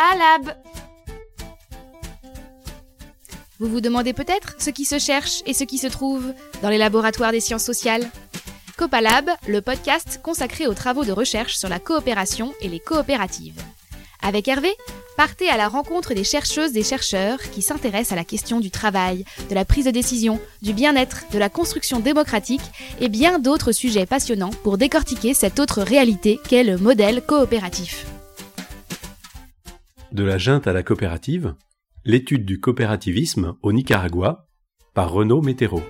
Alab Vous vous demandez peut-être ce qui se cherche et ce qui se trouve dans les laboratoires des sciences sociales Copalab, le podcast consacré aux travaux de recherche sur la coopération et les coopératives. Avec Hervé, partez à la rencontre des chercheuses et chercheurs qui s'intéressent à la question du travail, de la prise de décision, du bien-être, de la construction démocratique et bien d'autres sujets passionnants pour décortiquer cette autre réalité qu'est le modèle coopératif. De la junte à la coopérative, l'étude du coopérativisme au Nicaragua par Renaud Météro.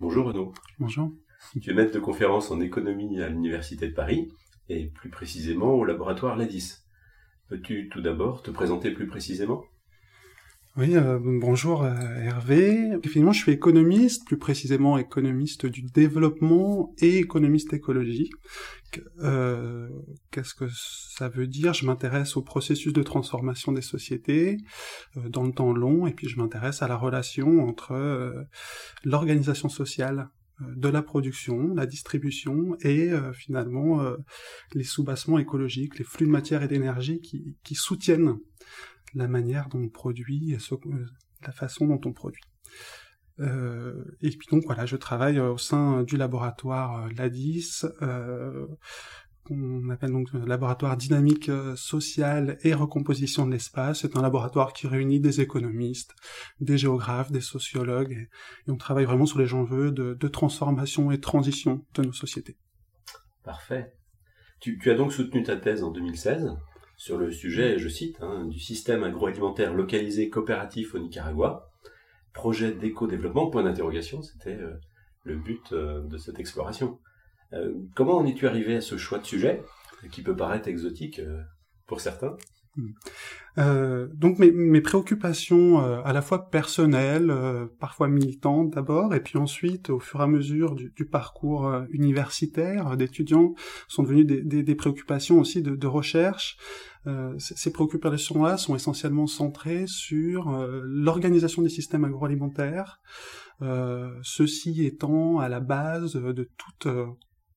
Bonjour Renaud. Bonjour. Tu es maître de conférence en économie à l'Université de Paris, et plus précisément au laboratoire LADIS. Peux-tu tout d'abord te présenter plus précisément? Oui, euh, bonjour euh, Hervé. Effectivement, je suis économiste, plus précisément économiste du développement et économiste écologique. Euh, Qu'est-ce que ça veut dire? Je m'intéresse au processus de transformation des sociétés euh, dans le temps long, et puis je m'intéresse à la relation entre l'organisation sociale de la production, la distribution et finalement euh, les soubassements écologiques, les flux de matière et d'énergie qui, soutiennent la manière dont on produit euh, la façon dont on produit. et puis donc voilà, je travaille au sein du laboratoire LADIS qu'on appelle donc laboratoire dynamique euh, sociale et recomposition de l'espace. C'est un laboratoire qui réunit des économistes, des géographes, des sociologues, et, on travaille vraiment sur les enjeux de, de, transformation et transition de nos sociétés. Parfait. Tu, as donc soutenu ta thèse en 2016 sur le sujet, je cite, hein, du système agroalimentaire localisé coopératif au Nicaragua, projet d'éco-développement, point d'interrogation, c'était euh, le but euh, de cette exploration. Euh, comment en es-tu arrivé à ce choix de sujet, qui peut paraître exotique pour certains? Euh, donc mes, préoccupations euh, à la fois personnelles, euh, parfois militantes d'abord, et puis ensuite au fur et à mesure du, parcours universitaire d'étudiants sont devenues des, préoccupations aussi de, de recherche. ces préoccupations-là sont essentiellement centrées sur l'organisation des systèmes agroalimentaires, ceci étant à la base de toute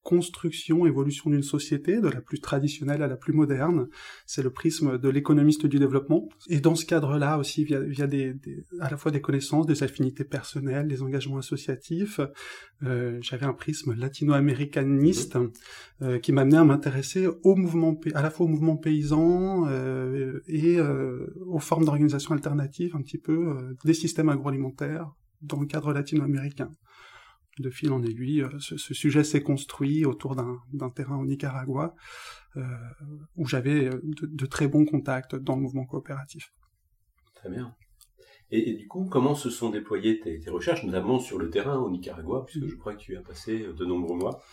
construction, évolution d'une société, de la plus traditionnelle à la plus moderne. C'est le prisme de l'économiste du développement. Et dans ce cadre-là aussi, via, via des, des, à la fois des connaissances, des affinités personnelles, des engagements associatifs, euh, j'avais un prisme latino-américaniste euh, qui m'amenait à m'intéresser au mouvement, à la fois au mouvement paysan euh, et euh, aux formes d'organisation alternatives, un petit peu euh, des systèmes agroalimentaires dans le cadre latino-américain de fil en aiguille, euh, ce, ce sujet s'est construit autour d'un terrain au Nicaragua euh, où j'avais euh, de, de, très bons contacts dans le mouvement coopératif. Très bien. Et, et du coup, comment se sont déployées tes, tes, recherches, notamment sur le terrain au Nicaragua, puisque je crois que tu as passé de nombreux mois?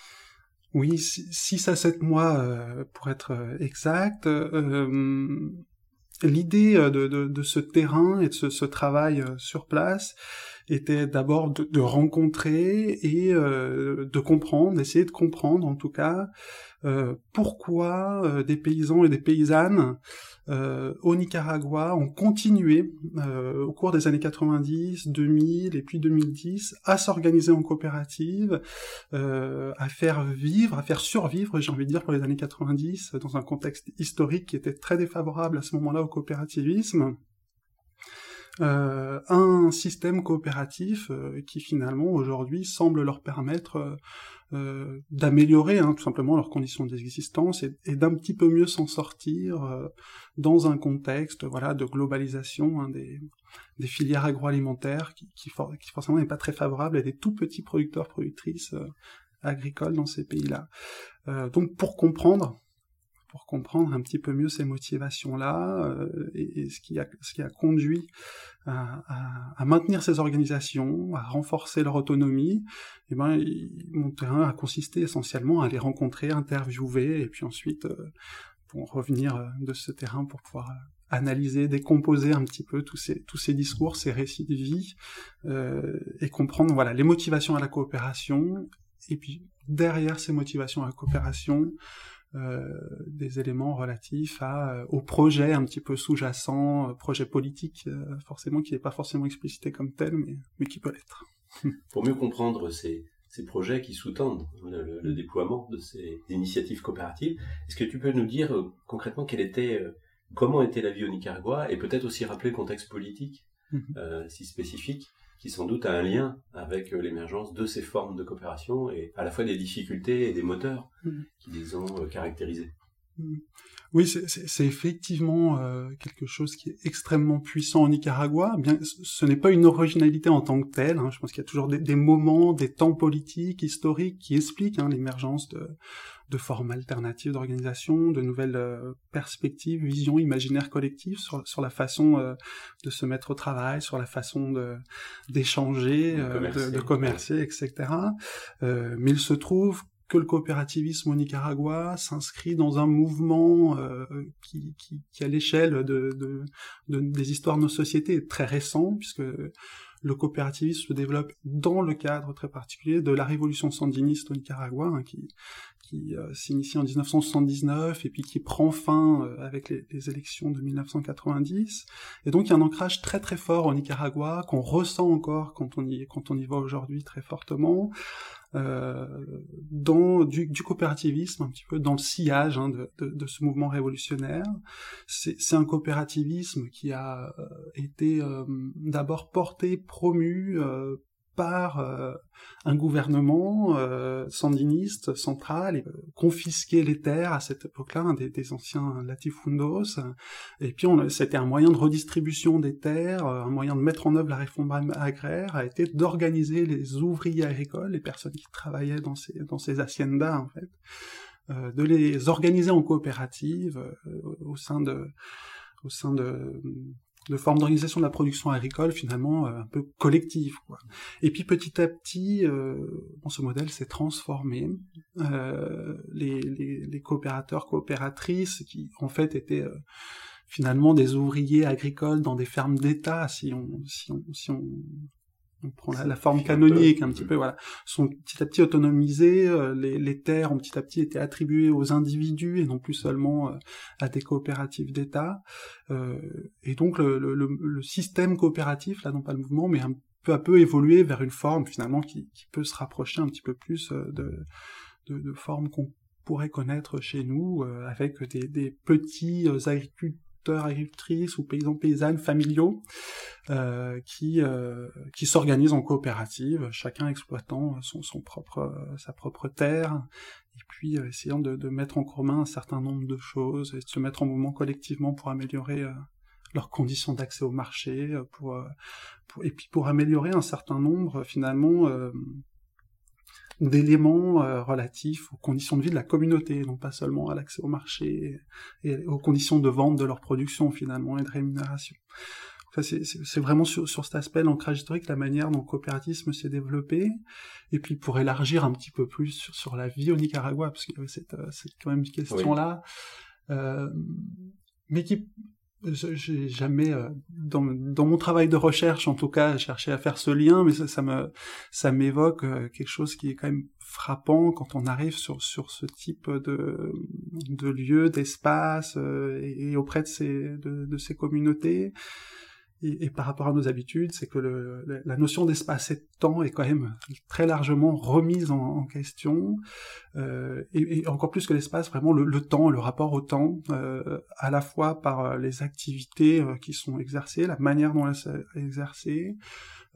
Oui, 6 à 7 mois euh, pour être exact. Euh, L'idée de, de, de, ce terrain et de ce, ce travail sur place, était d'abord de, rencontrer et euh, de comprendre, d'essayer de comprendre en tout cas euh, pourquoi euh, des paysans et des paysannes au Nicaragua ont continué au cours des années 90, 2000 et puis 2010 à s'organiser en coopérative, à faire vivre, à faire survivre, j'ai envie de dire pour les années 90 dans un contexte historique qui était très défavorable à ce moment-là au coopérativisme euh, un système coopératif euh, qui finalement aujourd'hui semble leur permettre euh, euh d'améliorer hein, tout simplement leurs conditions d'existence et, d'un petit peu mieux s'en sortir euh, dans un contexte voilà de globalisation hein, des, des, filières agroalimentaires qui, qui, qui forcément n'est pas très favorable à des tout petits producteurs productrices agricoles dans ces pays-là. donc pour comprendre pour comprendre un petit peu mieux ces motivations-là euh, et, ce, qui a, ce qui a conduit à, à, à, maintenir ces organisations, à renforcer leur autonomie, et eh ben, mon terrain a consisté essentiellement à les rencontrer, interviewer, et puis ensuite euh, pour revenir euh, de ce terrain pour pouvoir euh, analyser, décomposer un petit peu tous ces, tous ces discours, ces récits de vie, euh, et comprendre voilà les motivations à la coopération, et puis derrière ces motivations à la coopération, des éléments relatifs à, euh, au projet un petit peu sous-jacent, euh, projet politique, forcément qui n'est pas forcément explicité comme tel, mais, mais qui peut l'être. Pour mieux comprendre ces, ces projets qui sous-tendent le, déploiement de ces initiatives coopératives. Est-ce que tu peux nous dire euh, concrètement quelle était, euh, comment était la vie au Nicaragua et peut-être aussi rappeler le contexte politique mhm. euh, si spécifique qui sans doute a un lien avec l'émergence de ces formes de coopération et à la fois des difficultés et des moteurs mhm. qui les ont caractérisés. Mhm. Oui, c'est effectivement euh, quelque chose qui est extrêmement puissant au Nicaragua. Bien, ce n'est pas une originalité en tant que telle. Hein. Je pense qu'il y a toujours des, moments, des temps politiques, historiques qui expliquent hein, l'émergence de, de, formes alternatives d'organisation, de nouvelles euh, perspectives, visions, imaginaires collectifs sur, sur la façon euh, de se mettre au travail, sur la façon d'échanger, de, de, commercer, etc. mais il se trouve que le coopérativisme au Nicaragua s'inscrit dans un mouvement euh, qui, qui, qui, à l'échelle de, de, de, des histoires de nos sociétés, est très récent, puisque le coopérativisme se développe dans le cadre très particulier de la révolution sandiniste au Nicaragua, hein, qui, qui euh, s'initie en 1979 et puis qui prend fin euh, avec les, les, élections de 1990. Et donc il y a un ancrage très très fort au Nicaragua qu'on ressent encore quand on y, quand on y va aujourd'hui très fortement, dans du, du, coopérativisme, un petit peu dans le sillage hein, de, de, de, ce mouvement révolutionnaire. C'est un coopérativisme qui a euh, été euh, d'abord porté, promu par euh, un gouvernement euh, sandiniste central et euh, confisquer les terres à cette époque-là, des, anciens latifundos. Et puis c'était un moyen de redistribution des terres, un moyen de mettre en œuvre la réforme agraire, a été d'organiser les ouvriers agricoles, les personnes qui travaillaient dans ces, dans ces haciendas, en fait, de les organiser en coopérative au sein de au sein de de forme d'organisation de la production agricole finalement euh, un peu collective. Quoi. Et puis petit à petit, euh, bon, ce modèle s'est transformé. Euh, les, les, les, coopérateurs, coopératrices, qui en fait étaient euh, finalement des ouvriers agricoles dans des fermes d'État, si on, si on, si on on prend la, forme canonique un petit peu, voilà, sont petit à petit autonomisés, euh, les, les, terres ont petit à petit été attribuées aux individus et non plus seulement euh, à des coopératives d'État. Euh, et donc le, le, le, système coopératif, là non pas le mouvement, mais un peu à peu évolué vers une forme finalement qui, qui peut se rapprocher un petit peu plus de, de, de formes qu'on pourrait connaître chez nous, avec des, des petits agriculteurs agricultrices ou paysans paysannes familiaux euh, qui euh, qui s'organisent en coopérative, chacun exploitant son, son propre sa propre terre et puis euh, essayant de, mettre en commun un certain nombre de choses et de se mettre en mouvement collectivement pour améliorer euh, leurs conditions d'accès au marché, pour, et puis pour améliorer un certain nombre finalement d'éléments euh, relatifs aux conditions de vie de la communauté, non pas seulement à l'accès au marché et, aux conditions de vente de leur production finalement et de rémunération. Enfin, c'est vraiment sur, sur, cet aspect, l'ancrage historique, la manière dont le coopérativisme s'est développé, et puis pour élargir un petit peu plus sur, sur la vie au Nicaragua, parce qu'il y avait cette, euh, cette quand même question-là, euh, mais qui j'ai jamais euh, dans, mon travail de recherche en tout cas cherché à faire ce lien mais ça, me ça m'évoque euh, quelque chose qui est quand même frappant quand on arrive sur sur ce type de de lieu d'espace euh, et, auprès de ces de ces communautés et, par rapport à nos habitudes, c'est que le, la notion d'espace et de temps est quand même très largement remise en, question, euh, et, encore plus que l'espace, vraiment le, le, temps, le rapport au temps, euh, à la fois par euh, les activités euh, qui sont exercées, la manière dont elles sont exercées,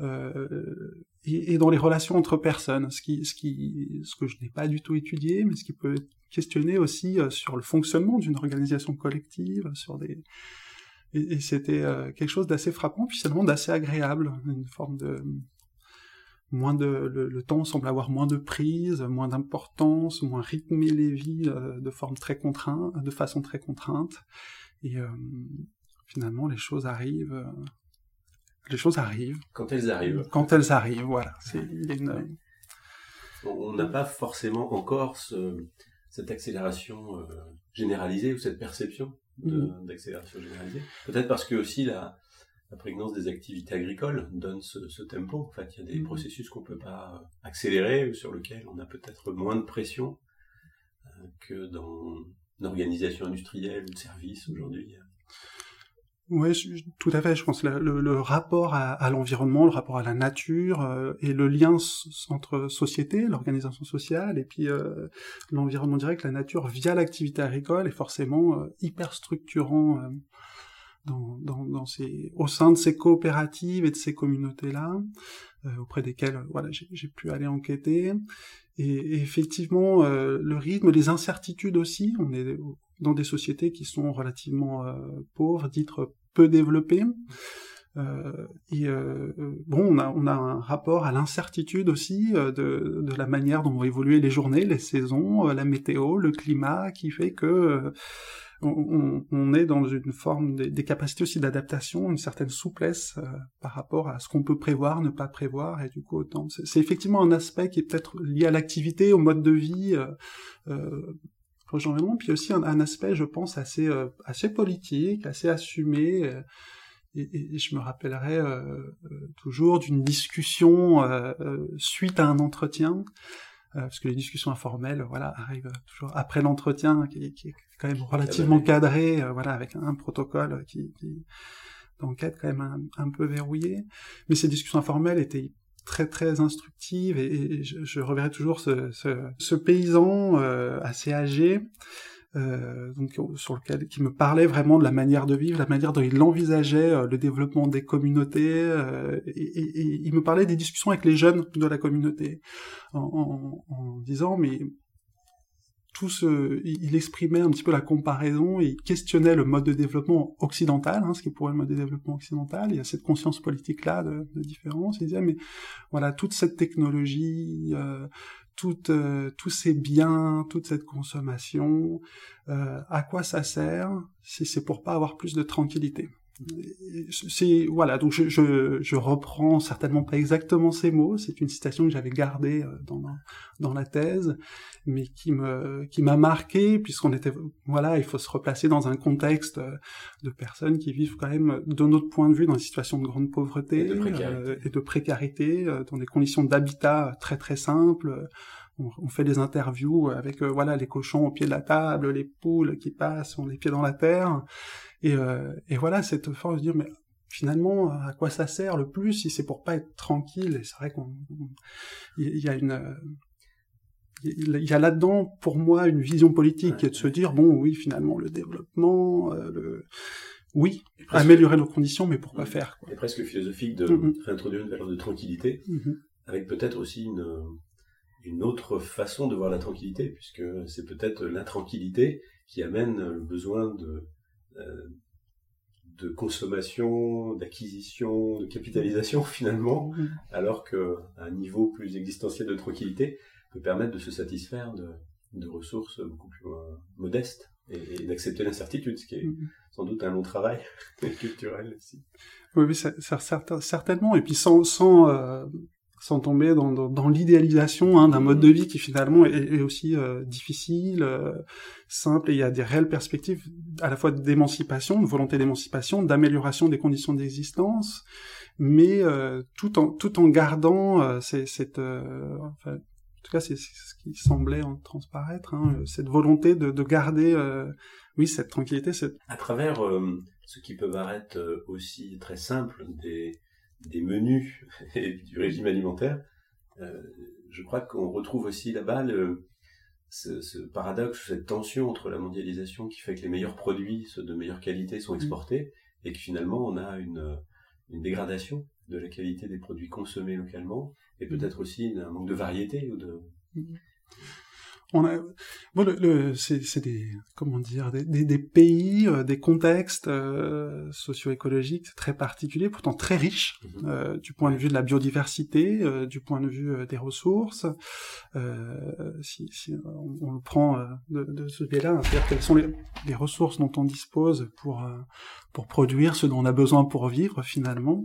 euh, et, et, dans les relations entre personnes, ce qui, ce qui, ce que je n'ai pas du tout étudié, mais ce qui peut questionner aussi euh, sur le fonctionnement d'une organisation collective, sur des et, et c'était euh, quelque chose d'assez frappant, puis finalement d'assez agréable, une forme de moins de le, le, temps semble avoir moins de prise, moins d'importance, moins rythmer les vies euh, de forme très contrainte, de façon très contrainte, et euh, finalement les choses arrivent. Euh, les choses arrivent. Quand elles arrivent. Quand elles arrivent, voilà. C'est une... On n'a pas forcément encore ce, cette accélération euh, généralisée ou cette perception. D'accélération généralisée. Peut-être parce que aussi la, la, prégnance des activités agricoles donne ce, ce tempo. En fait, il y a des mm. processus qu'on peut pas accélérer ou sur lesquels on a peut-être moins de pression euh, que dans une organisation industrielle ou de service aujourd'hui. Oui, tout à fait. Je pense le, rapport à, l'environnement, le rapport à la nature euh, et le lien entre société, l'organisation sociale, et puis euh, l'environnement direct, la nature via l'activité agricole est forcément euh, hyper structurant dans, ces, au sein de ces coopératives et de ces communautés-là, auprès desquelles voilà j'ai pu aller enquêter. Et effectivement, le rythme, les incertitudes aussi. On est dans des sociétés qui sont relativement pauvres, dites peu développé. Euh, et euh, bon, on a, on a un rapport à l'incertitude aussi euh, de, de, la manière dont vont évoluer les journées, les saisons, euh, la météo, le climat, qui fait que euh, on, on, est dans une forme des, des capacités aussi d'adaptation, une certaine souplesse par rapport à ce qu'on peut prévoir, ne pas prévoir, et du coup autant. C'est effectivement un aspect qui est peut-être lié à l'activité, au mode de vie. Euh, puis aussi un, un, aspect, je pense, assez euh, assez politique, assez assumé. Euh, et, et, je me rappellerai euh, toujours d'une discussion suite à un entretien, parce que les discussions informelles, voilà, arrivent toujours après l'entretien, qui, qui, est quand même relativement cadré, voilà, avec un, protocole qui, qui d'enquête quand même un, un, peu verrouillé. Mais ces discussions informelles étaient très très instructive et, je, reverrai toujours ce, ce, ce paysan euh, assez âgé euh, donc sur lequel qui me parlait vraiment de la manière de vivre, la manière dont il envisageait euh, le développement des communautés euh, et, et, et, il me parlait des discussions avec les jeunes de la communauté en, en, en disant mais tout ce, il exprimait un petit peu la comparaison, il questionnait le mode de développement occidental, hein, ce qui pourrait le mode de développement occidental, il y a cette conscience politique-là de, de, différence, il disait, mais voilà, toute cette technologie, euh, euh, tous ces biens, toute cette consommation, euh, à quoi ça sert si c'est pour pas avoir plus de tranquillité? C'est voilà donc je, je, je, reprends certainement pas exactement ces mots. C'est une citation que j'avais gardée euh, dans dans la thèse mais qui me qui m'a marqué puisqu'on était voilà il faut se replacer dans un contexte euh, de personnes qui vivent quand même de notre point de vue dans une situation de grande pauvreté et de précarité, euh, et de précarité dans des conditions d'habitat très très simples on, on, fait des interviews avec euh, voilà les cochons au pied de la table, les poules qui passent, on les pieds dans la terre, et, euh, et voilà cette force de dire mais finalement à quoi ça sert le plus si c'est pour pas être tranquille? Et c'est vrai qu'on il y a une il y a là-dedans pour moi une vision politique qui est de se dire bon oui finalement le développement euh, le oui, presque, améliorer nos conditions, mais pourquoi faire quoi. presque philosophique de mm -hmm. réintroduire une valeur de tranquillité, mm -hmm. avec peut-être aussi une, une autre façon de voir la tranquillité, puisque c'est peut-être l'intranquillité qui amène le besoin de, euh, de consommation, d'acquisition, de capitalisation finalement, mmh. alors qu'un niveau plus existentiel de tranquillité peut permettre de se satisfaire de, de ressources beaucoup plus euh, modestes et, et d'accepter l'incertitude, ce qui est mmh. sans doute un long travail culturel aussi. Oui, ça, ça, certainement, et puis sans, sans euh, sans tomber dans, dans, dans l'idéalisation hein, d'un mode de vie qui finalement est, est aussi euh, difficile, euh, simple, et il y a des réelles perspectives à la fois d'émancipation, de volonté d'émancipation, d'amélioration des conditions d'existence, mais euh, tout, en, tout en gardant euh, cette... Euh, enfin, en tout cas, c'est ce qui semblait en transparaître, hein, cette volonté de, de garder, oui, cette tranquillité. Cette... À travers ce qui peut paraître aussi très simple des des menus et du régime alimentaire, euh, je crois qu'on retrouve aussi là-bas le, ce, ce, paradoxe, cette tension entre la mondialisation qui fait que les meilleurs produits, ceux de meilleure qualité, sont exportés, mmh. et que finalement on a une, une dégradation de la qualité des produits consommés localement, et peut-être aussi un manque de variété ou de... Mmh on a, bon, le, le c'est des, comment dire, des, des, des pays, euh, des contextes euh, socio-écologiques très particuliers, pourtant très riches, mm -hmm. euh, du point de vue de la biodiversité, euh, du point de vue euh, des ressources. Euh, si, si on, on, le prend de, de ce biais-là, c'est-à-dire quelles sont les, les, ressources dont on dispose pour pour produire ce dont on a besoin pour vivre finalement.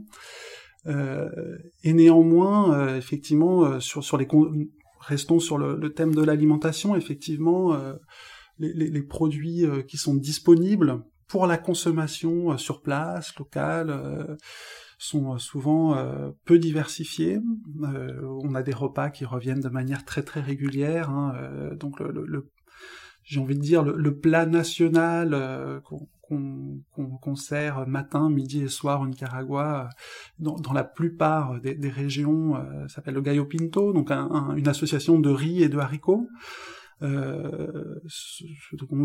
et néanmoins, effectivement, sur sur les restons sur le, thème de l'alimentation, effectivement, euh, les, produits euh, qui sont disponibles pour la consommation euh, sur place, locale, sont souvent peu diversifiés. on a des repas qui reviennent de manière très très régulière, hein, donc j'ai envie de dire, le, plat national qu'on sert matin, midi et soir au Nicaragua, dans, dans la plupart des, régions, ça s'appelle le Gallo Pinto, donc une association de riz et de haricots. Euh,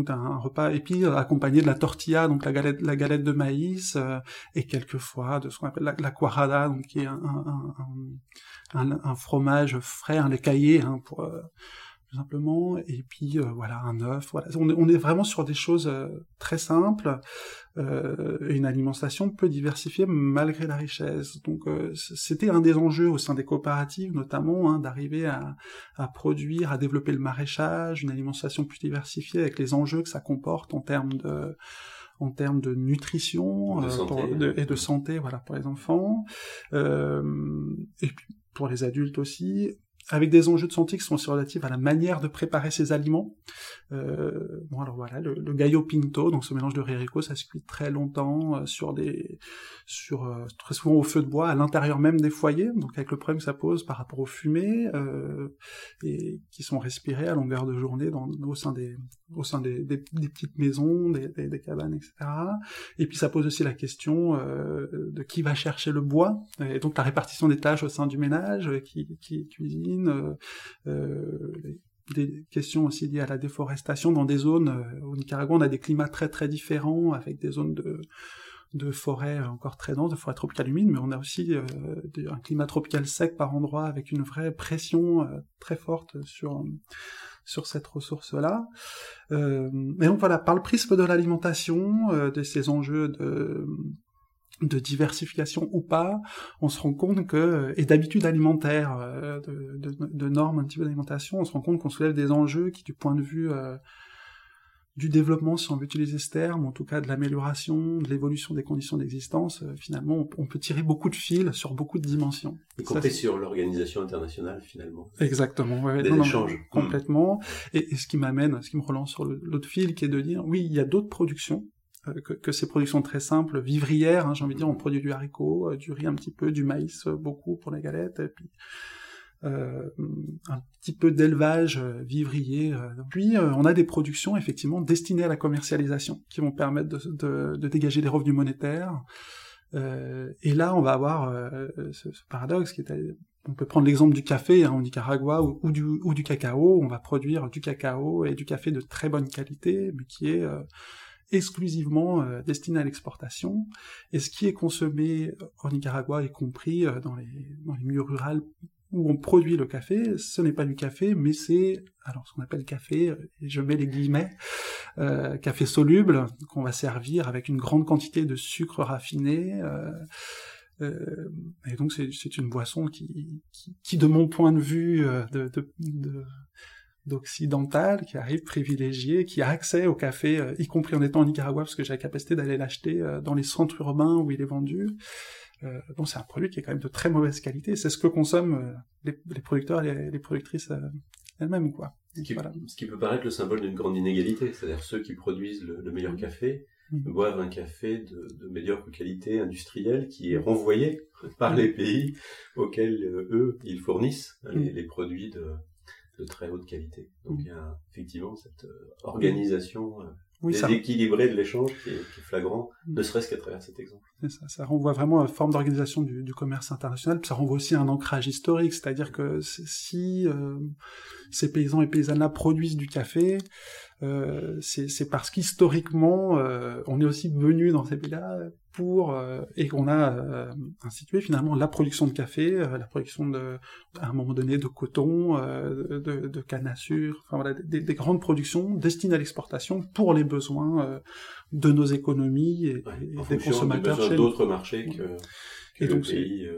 un repas et accompagné de la tortilla, donc la galette, la galette de maïs, euh, et quelquefois de ce qu'on appelle la, la donc qui est un, fromage frais, un lait caillé, hein, pour euh, simplement, et puis euh, voilà un œuf. Voilà, on, on, est vraiment sur des choses euh, très simples, euh, une alimentation peu diversifiée malgré la richesse. Donc c'était un des enjeux au sein des coopératives, notamment hein, d'arriver à, à, produire, à développer le maraîchage, une alimentation plus diversifiée avec les enjeux que ça comporte en termes de en termes de nutrition de pour, de, et de santé, voilà pour les enfants, et puis pour les adultes aussi, avec des enjeux de santé qui sont aussi relatifs à la manière de préparer ces aliments. Euh, bon alors voilà, le, le, gallo pinto, donc ce mélange de rérico, ça se cuit très longtemps euh, sur des, sur euh, très souvent au feu de bois, à l'intérieur même des foyers, donc avec le problème que ça pose par rapport aux fumées euh, et qui sont respirées à longueur de journée dans, au sein des, au sein des, des, petites maisons, des, des, cabanes, etc. Et puis ça pose aussi la question euh, de qui va chercher le bois et donc la répartition des tâches au sein du ménage, qui, qui cuisine. Euh, des questions aussi liées à la déforestation dans des zones euh, au Nicaragua on a des climats très très différents avec des zones de de forêts encore très denses, de forêts tropicales humides, mais on a aussi euh, un climat tropical sec par endroits avec une vraie pression euh, très forte sur sur cette ressource-là. Euh, et donc voilà, par le prisme de l'alimentation, euh, de ces enjeux de de diversification ou pas, on se rend compte que, et d'habitudes alimentaires, euh, de, de, de, normes un petit peu d'alimentation, on se rend compte qu'on soulève des enjeux qui, du point de vue euh, du développement, si on veut utiliser ce terme, en tout cas de l'amélioration, de l'évolution des conditions d'existence, euh, finalement, on, on, peut tirer beaucoup de fils sur beaucoup de dimensions. Y compris sur l'organisation internationale, finalement. Exactement. Ouais, des non, échanges. Non, complètement. Et, et, ce qui m'amène, ce qui me relance sur l'autre fil, qui est de dire, oui, il y a d'autres productions euh, que, que, ces productions très simples, vivrières, hein, j'ai envie de dire, on produit du haricot, euh, du riz un petit peu, du maïs euh, beaucoup pour les galettes, et puis euh, un petit peu d'élevage vivrier. Puis on a des productions effectivement destinées à la commercialisation, qui vont permettre de, dégager des revenus monétaires. et là, on va avoir ce, paradoxe qui est on peut prendre l'exemple du café hein, au Nicaragua ou, du, ou, du, cacao. On va produire du cacao et du café de très bonne qualité, mais qui est euh, exclusivement euh, destiné à l'exportation, et ce qui est consommé au Nicaragua, y compris euh, dans, les, dans les milieux ruraux où on produit le café, ce n'est pas du café, mais c'est alors ce qu'on appelle café, et je mets les guillemets, euh, café soluble, qu'on va servir avec une grande quantité de sucre raffiné. Euh, euh, et donc c'est une boisson qui, qui, qui, de mon point de vue euh, de, de, de d'occidental qui arrive privilégié, qui a accès au café, euh, y compris en étant au Nicaragua, parce que j'ai la capacité d'aller l'acheter euh, dans les centres urbains où il est vendu. Euh, c'est un produit qui est quand même de très mauvaise qualité. C'est ce que consomment euh, les, les, producteurs et les, les productrices elles-mêmes, quoi. Ce qui, voilà. ce qui, peut paraître le symbole d'une grande inégalité, c'est-à-dire ceux qui produisent le, le meilleur café mmh. boivent un café de, de, médiocre qualité industrielle qui est renvoyé par mmh. les pays auxquels eux ils fournissent mmh. les, les produits de de très haute qualité. Donc il y a effectivement cette euh, organisation euh, oui, déséquilibrée de l'échange qui, qui, est flagrant, ne serait-ce qu'à travers cet exemple. Ça, ça, renvoie vraiment à une forme d'organisation du, du, commerce international, puis ça renvoie aussi à un ancrage historique, c'est-à-dire que si euh, ces paysans et paysannes-là produisent du café, euh, c'est parce qu'historiquement, euh, on est aussi venu dans ces pays-là pour euh, et qu'on a euh, institué finalement la production de café, euh, la production de, à un moment donné de coton, de, de, canne à sucre, enfin voilà, des, des, grandes productions destinées à l'exportation pour les besoins de nos économies et, ouais, et des consommateurs chez d'autres marchés que, que et le donc, pays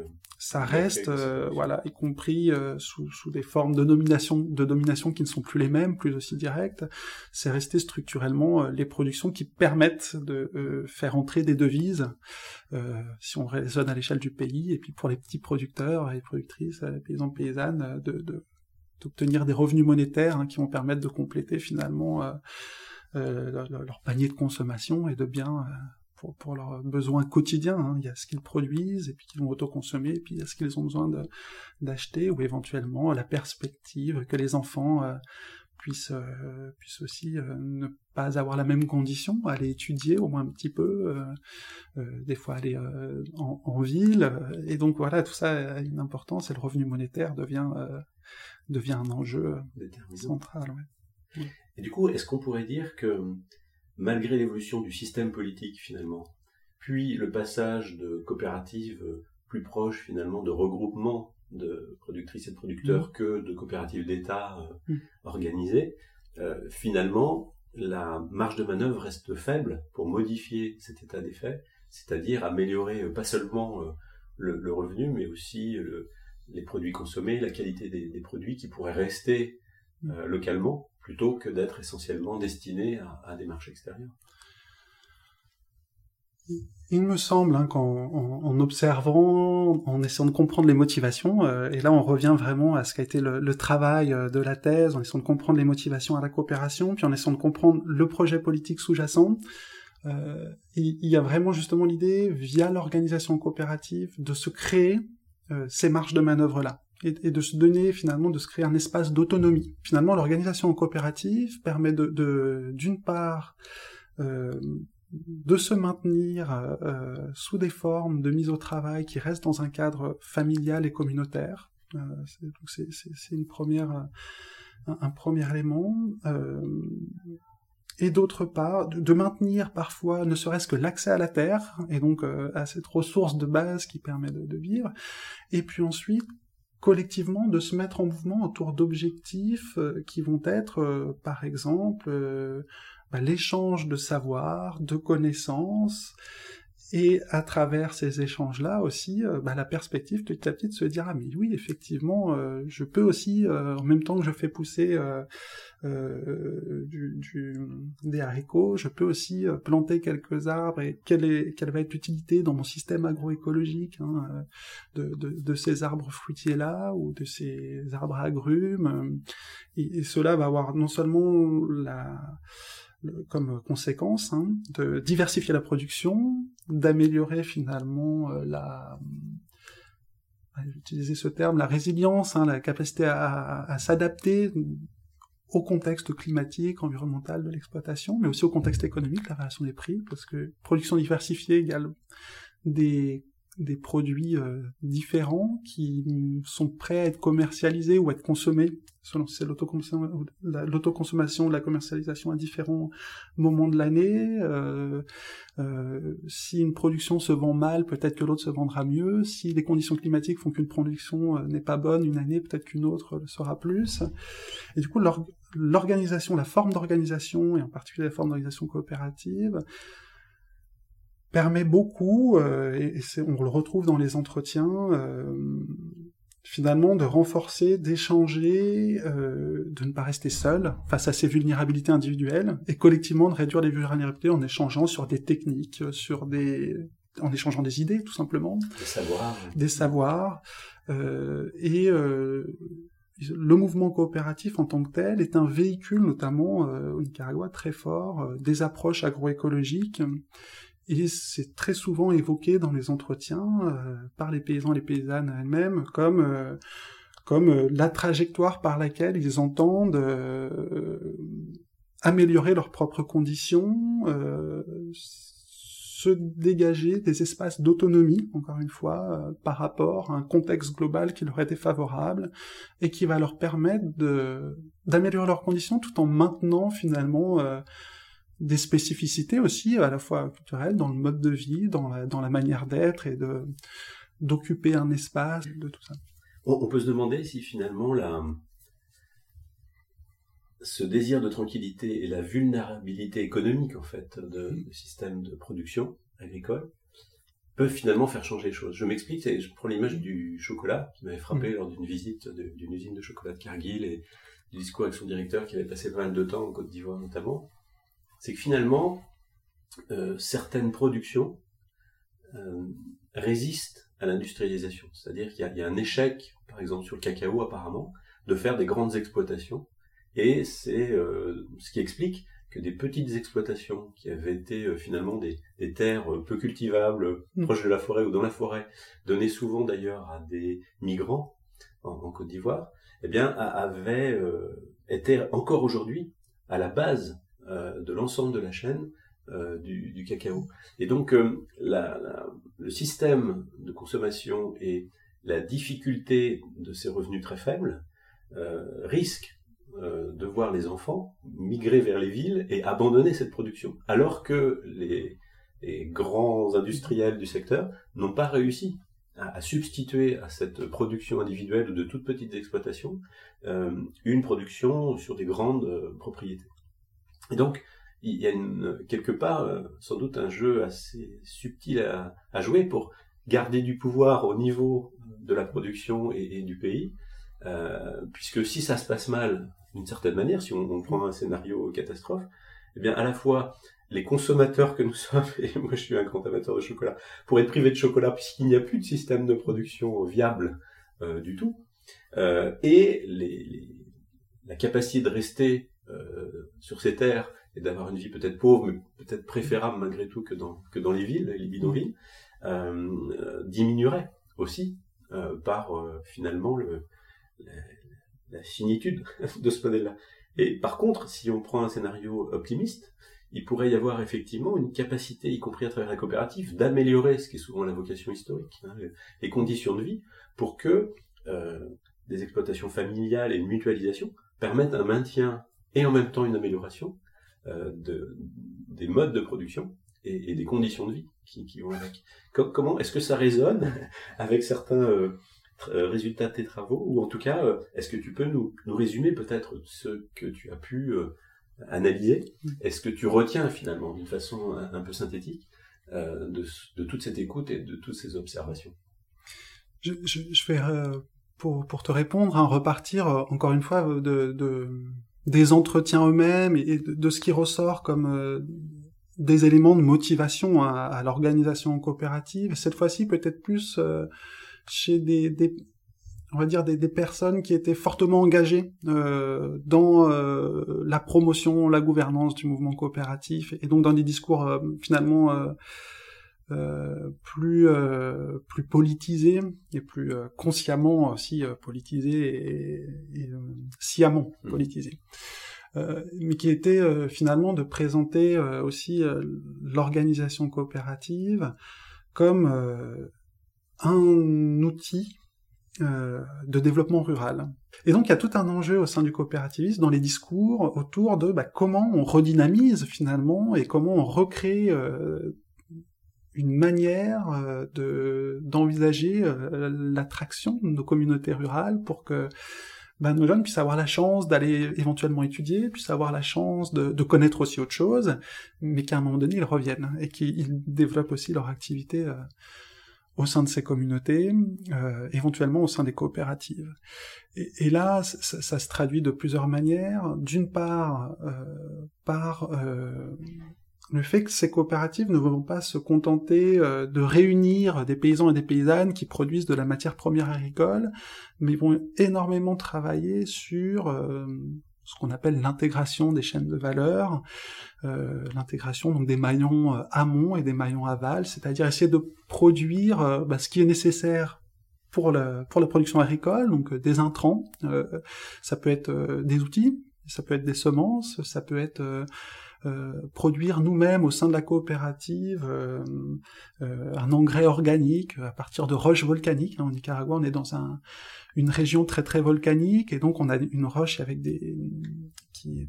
ça reste, euh, voilà, y compris euh, sous, sous, des formes de domination, de domination qui ne sont plus les mêmes, plus aussi directes. C'est resté structurellement euh, les productions qui permettent de euh, faire entrer des devises, euh, si on raisonne à l'échelle du pays, et puis pour les petits producteurs et productrices, paysans paysannes, de, de d'obtenir des revenus monétaires hein, qui vont permettre de compléter finalement leur, leur, panier de consommation et de bien pour, pour leurs besoins quotidiens. Hein. Il y a ce qu'ils produisent et puis qu'ils vont autoconsommer, et puis il y a ce qu'ils ont besoin d'acheter, ou éventuellement la perspective que les enfants euh, puissent, euh, puissent aussi euh, ne pas avoir la même condition, aller étudier au moins un petit peu, des fois aller en, en, ville. Et donc voilà, tout ça a une importance et le revenu monétaire devient, devient un enjeu central. Ouais. Et du coup, est-ce qu'on pourrait dire que malgré l'évolution du système politique finalement, puis le passage de coopératives plus proches finalement de regroupements de productrices et de producteurs mmh. que de coopératives d'État euh, mmh. organisées, euh, finalement, la marge de manœuvre reste faible pour modifier cet état des faits, c'est-à-dire améliorer euh, pas seulement le, revenu, mais aussi les produits consommés, la qualité des, produits qui pourraient rester mmh. localement plutôt que d'être essentiellement destinés à des marchés extérieurs. Il me semble hein, qu'en en, observant, en essayant de comprendre les motivations, euh, et là on revient vraiment à ce qu'a été le, travail euh, de la thèse, en essayant de comprendre les motivations à la coopération, puis en essayant de comprendre le projet politique sous-jacent, euh, il, y a vraiment justement l'idée, via l'organisation coopérative, de se créer ces marges de manœuvre-là, et, de se donner finalement, de se créer un espace d'autonomie. Finalement, l'organisation coopérative permet de, d'une part, de se maintenir euh, euh, sous des formes de mise au travail qui restent dans un cadre familial et communautaire. Euh, c'est une première, un, premier élément. et d'autre part, de, maintenir parfois ne serait-ce que l'accès à la terre, et donc à cette ressource de base qui permet de vivre, et puis ensuite collectivement de se mettre en mouvement autour d'objectifs qui vont être, par exemple, bah, l'échange de savoir, de connaissances, et à travers ces échanges-là aussi, euh, bah, la perspective petit à petit de se dire ah mais oui effectivement euh, je peux aussi euh, en même temps que je fais pousser du, des haricots, je peux aussi planter quelques arbres et quelle est quelle va être l'utilité dans mon système agroécologique hein, de, de, de, ces arbres fruitiers là ou de ces arbres agrumes. Et, et cela va avoir non seulement la comme conséquence hein, de diversifier la production, d'améliorer finalement euh, la euh, utiliser ce terme, la résilience, hein, la capacité à, s'adapter au contexte climatique, environnemental de l'exploitation, mais aussi au contexte économique, la variation des prix, parce que production diversifiée égale des des produits euh, différents qui sont prêts à être commercialisés ou à être consommés selon si c'est l'autoconsommation la commercialisation à différents moments de l'année. Euh, euh, si une production se vend mal, peut-être que l'autre se vendra mieux. Si les conditions climatiques font qu'une production n'est pas bonne une année, peut-être qu'une autre le sera plus. Et du coup, l'organisation, la forme d'organisation, et en particulier la forme d'organisation coopérative, permet beaucoup, euh, et, on le retrouve dans les entretiens, euh, finalement de renforcer, d'échanger, euh, de ne pas rester seul face à ces vulnérabilités individuelles, et collectivement de réduire les vulnérabilités en échangeant sur des techniques, sur des en échangeant des idées tout simplement, des savoirs, des savoirs, et le mouvement coopératif en tant que tel est un véhicule, notamment au Nicaragua, très fort, des approches agroécologiques et c'est très souvent évoqué dans les entretiens euh, par les paysans et les paysannes elles-mêmes comme euh, comme euh, la trajectoire par laquelle ils entendent améliorer leurs propres conditions, se dégager des espaces d'autonomie, encore une fois, par rapport à un contexte global qui leur est défavorable et qui va leur permettre d'améliorer leurs conditions tout en maintenant finalement des spécificités aussi, à la fois culturelles, dans le mode de vie, dans la, dans la manière d'être et de d'occuper un espace, de tout ça. On, peut se demander si finalement la, ce désir de tranquillité et la vulnérabilité économique en fait de, système de production agricole peuvent finalement faire changer les choses. Je m'explique, je prends l'image du chocolat qui m'avait frappé mm. lors d'une visite d'une usine de chocolat de Cargill et du discours avec son directeur qui avait passé pas mal de temps en Côte d'Ivoire notamment c'est que finalement, euh, certaines productions euh, résistent à l'industrialisation. C'est-à-dire qu'il y, a un échec, par exemple sur le cacao apparemment, de faire des grandes exploitations. Et c'est euh, ce qui explique que des petites exploitations qui avaient été finalement des, terres peu cultivables, mm. proches de la forêt ou dans la forêt, données souvent d'ailleurs à des migrants en, Côte d'Ivoire, eh bien avaient était encore aujourd'hui à la base de l'ensemble de la chaîne du, cacao. Et donc le système de consommation et la difficulté de ces revenus très faibles risque de voir les enfants migrer vers les villes et abandonner cette production, alors que les, grands industriels du secteur n'ont pas réussi à, substituer à cette production individuelle de toutes petites exploitations euh, une production sur des grandes euh, propriétés. Et donc, il y a quelque part euh, sans doute un jeu assez subtil à, jouer pour garder du pouvoir au niveau de la production et, du pays, puisque si ça se passe mal, d'une certaine manière, si on, on, prend un scénario catastrophe, eh bien à la fois les consommateurs que nous sommes, et moi je suis un grand amateur de chocolat, pour être privé de chocolat puisqu'il n'y a plus de système de production viable euh, du tout, euh, et les, la capacité de rester euh, sur ces terres et d'avoir une vie peut-être pauvre, mais peut-être préférable malgré tout que dans, que dans les villes, les bidonvilles, diminuerait aussi par finalement le, la, la finitude de ce modèle-là. Et par contre, si on prend un scénario optimiste, il pourrait y avoir effectivement une capacité, y compris à travers la coopérative, d'améliorer, ce qui est souvent la vocation historique, hein, les conditions de vie, pour que euh, des exploitations familiales et une mutualisation permettent un maintien et en même temps une amélioration euh, de, des modes de production et, des conditions de vie qui, vont avec. comment est-ce que ça résonne avec certains euh, résultats de tes travaux? Ou en tout cas est-ce que tu peux nous, nous résumer peut-être ce que tu as pu analyser? Mm. Est-ce que tu retiens finalement d'une façon un, peu synthétique euh, de, toute cette écoute et de toutes ces observations? Je, vais, euh, pour, pour te répondre, hein, repartir euh, encore une fois de, des entretiens eux-mêmes et de, ce qui ressort comme des éléments de motivation à, l'organisation coopérative. Cette fois-ci, peut-être plus chez des, on va dire des, personnes qui étaient fortement engagées euh, dans euh, la promotion, la gouvernance du mouvement coopératif, et donc dans des discours euh, finalement plus plus politisés et plus consciemment aussi politisés et, sciemment mmh. politisés. mais qui était finalement de présenter aussi l'organisation coopérative comme un outil euh, de développement rural. Et donc il y a tout un enjeu au sein du coopérativisme dans les discours autour de bah, comment on redynamise finalement et comment on recrée euh, une manière euh, de d'envisager l'attraction de nos communautés rurales pour que bah, nos jeunes puissent avoir la chance d'aller éventuellement étudier, puissent avoir la chance de, de connaître aussi autre chose, mais qu'à un moment donné ils reviennent et qu'ils développent aussi leur activité au sein de ces communautés, euh, éventuellement au sein des coopératives. Et, là, ça, se traduit de plusieurs manières. D'une part, euh, par euh, le fait que ces coopératives ne vont pas se contenter de réunir des paysans et des paysannes qui produisent de la matière première agricole, mais vont énormément travailler sur ce qu'on appelle l'intégration des chaînes de valeur, euh, l'intégration des maillons euh, amont et des maillons aval, c'est-à-dire essayer de produire euh, bah, ce qui est nécessaire pour la production agricole, donc des intrants, ça peut être des outils, ça peut être des semences, ça peut être produire nous-mêmes au sein de la coopérative un engrais organique à partir de roches volcaniques. En Nicaragua, on est dans un, une région très très volcanique et donc on a une roche avec des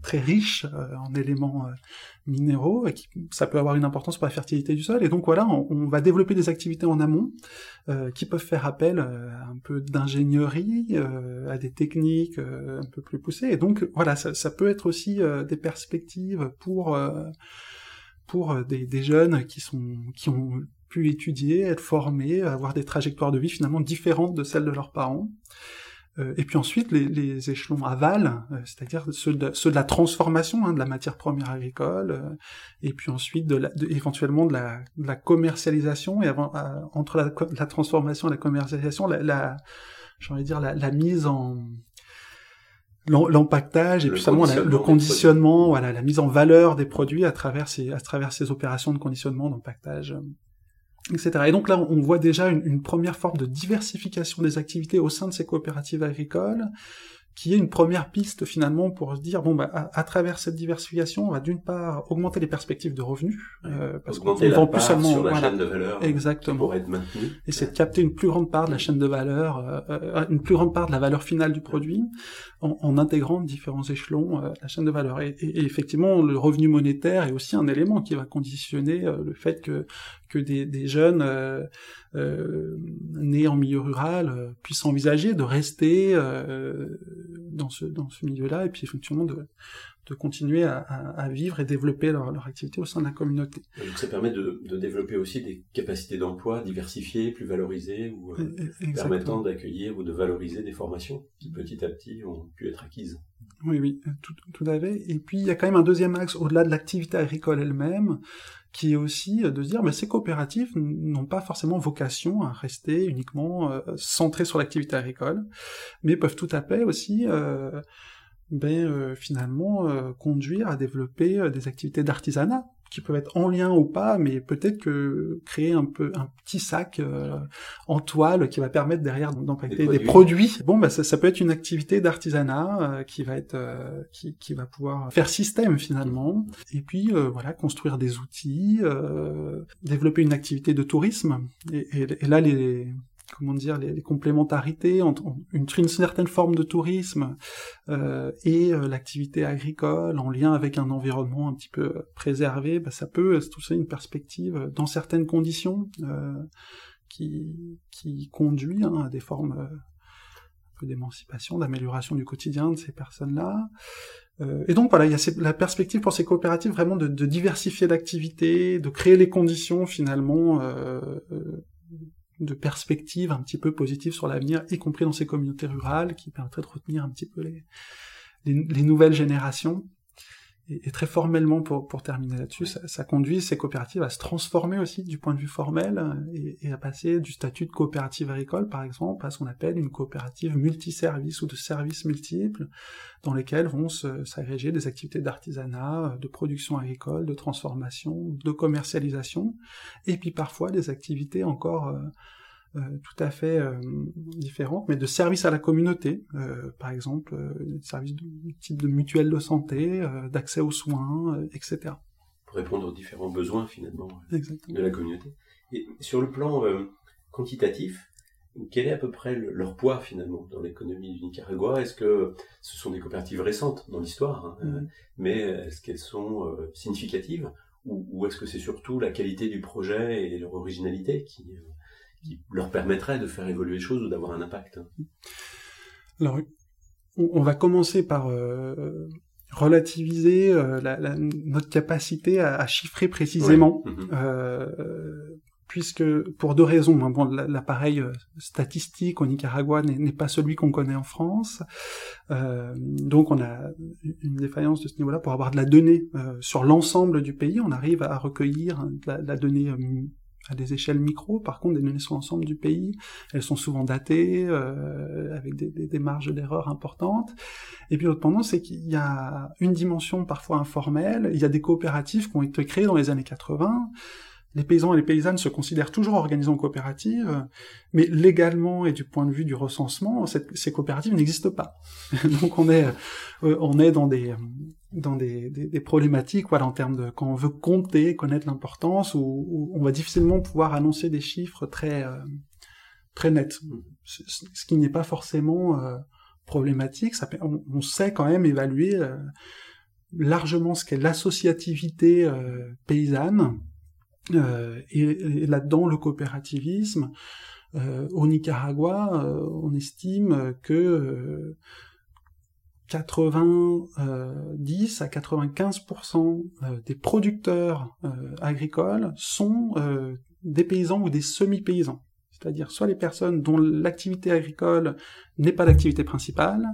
très riche euh, en éléments euh, minéraux et qui, ça peut avoir une importance pour la fertilité du sol et donc voilà on, va développer des activités en amont euh, qui peuvent faire appel à un peu d'ingénierie à des techniques un peu plus poussées et donc voilà ça, ça peut être aussi des perspectives pour pour des, des, jeunes qui sont qui ont pu étudier, être formés, avoir des trajectoires de vie finalement différentes de celles de leurs parents. Euh, et puis ensuite, les, les échelons aval, euh, c'est-à-dire ceux de, ceux de la transformation hein, de la matière première agricole, euh, et puis ensuite de, la, de éventuellement de la, de la, commercialisation, et avant, entre la, la, transformation et la commercialisation, la, j'ai envie de dire la, la mise en l'empaquetage et puis seulement le conditionnement, voilà, la mise en valeur des produits à travers ces, à travers ces opérations de conditionnement, d'empaquetage etc. Et donc là, on voit déjà une, première forme de diversification des activités au sein de ces coopératives agricoles qui est une première piste finalement pour se dire bon bah à, travers cette diversification on va d'une part augmenter les perspectives de revenus euh, parce qu'on vend plus seulement sur la chaîne de valeur exactement pour être maintenu. et c'est de capter une plus grande part de la chaîne de valeur euh, euh, une plus grande part de la valeur finale du produit en, en intégrant différents échelons euh, la chaîne de valeur et, et, effectivement le revenu monétaire est aussi un élément qui va conditionner le fait que que des, des jeunes euh, euh, nés en milieu rural euh, puissent envisager de rester dans ce dans ce milieu-là et puis effectivement de de continuer à, à, vivre et développer leur, leur, activité au sein de la communauté. Donc ça permet de, de développer aussi des capacités d'emploi diversifiées, plus valorisées, ou permettant d'accueillir ou de valoriser des formations qui petit à petit ont pu être acquises. Oui, oui, tout, tout à fait. Et puis il y a quand même un deuxième axe au-delà de l'activité agricole elle-même, qui est aussi de dire mais ces coopératives n'ont pas forcément vocation à rester uniquement euh, centrées sur l'activité agricole, mais peuvent tout à fait aussi euh, ben, euh, finalement euh, conduire à développer euh, des activités d'artisanat qui peuvent être en lien ou pas, mais peut-être que créer un peu un petit sac en toile qui va permettre derrière d'empaqueter des, produits. Bon, bah ça, ça peut être une activité d'artisanat qui va être qui, qui va pouvoir faire système finalement. Et puis voilà, construire des outils, développer une activité de tourisme. Et, et, et là, les comment dire les, complémentarités entre une, une, certaine forme de tourisme euh, et euh, l'activité agricole en lien avec un environnement un petit peu préservé, bah, ça peut tout ça une perspective euh, dans certaines conditions euh, qui, qui conduit hein, à des formes euh, d'émancipation, d'amélioration du quotidien de ces personnes-là. et donc voilà, il y a la perspective pour ces coopératives vraiment de, de diversifier l'activité, de créer les conditions finalement de perspectives un petit peu positives sur l'avenir, y compris dans ces communautés rurales, qui permettraient de retenir un petit peu les, les, nouvelles générations. Et, très formellement, pour, pour terminer là-dessus, ça, ça, conduit ces coopératives à se transformer aussi du point de vue formel et, et, à passer du statut de coopérative agricole, par exemple, à ce qu'on appelle une coopérative multiservice ou de services multiples, dans lesquels vont s'agréger des activités d'artisanat, de production agricole, de transformation, de commercialisation, et puis parfois des activités encore euh, euh, tout à fait euh, différentes, mais de services à la communauté, euh, par exemple, des services de type de mutuelle de santé, d'accès aux soins, etc. Pour répondre aux différents besoins finalement de la communauté. Et sur le plan quantitatif, quel est à peu près le, leur poids finalement dans l'économie du Nicaragua? Est-ce que ce sont des coopératives récentes dans l'histoire, hein, mm-hmm. mais est-ce qu'elles sont significatives? Ou, ou est-ce que c'est surtout la qualité du projet et leur originalité qui, qui leur permettrait de faire évoluer les choses ou d'avoir un impact. Alors, on va commencer par euh, relativiser euh, la, la, notre capacité à, à chiffrer précisément, mhm. euh, puisque pour deux raisons. Hein, bon, l'appareil statistique au Nicaragua n'est pas celui qu'on connaît en France, donc on a une défaillance de ce niveau-là pour avoir de la donnée sur l'ensemble du pays. On arrive à recueillir hein, la, la, donnée à des échelles micro. Par contre, des données sur l'ensemble du pays, elles sont souvent datées, euh, avec des, marges d'erreur importantes. Et puis l'autre c'est qu'il y a une dimension parfois informelle. Il y a des coopératives qui ont été créées dans les années 80, les paysans et les paysannes se considèrent toujours organisés en coopérative, mais légalement et du point de vue du recensement, ces coopératives n'existent pas. Donc on est, euh, on est dans des dans des, des, problématiques, voilà, en termes de quand on veut compter, connaître l'importance, où, on va difficilement pouvoir annoncer des chiffres très euh, très nets, ce, qui n'est pas forcément euh, problématique. Ça, on, on, sait quand même évaluer largement ce qu'est l'associativité paysanne euh, et, là-dedans, le coopérativisme, euh, au Nicaragua, euh, on estime que 90 à 95% des producteurs agricoles sont des paysans ou des semi-paysans. C'est-à-dire soit les personnes dont l'activité agricole n'est pas l'activité principale,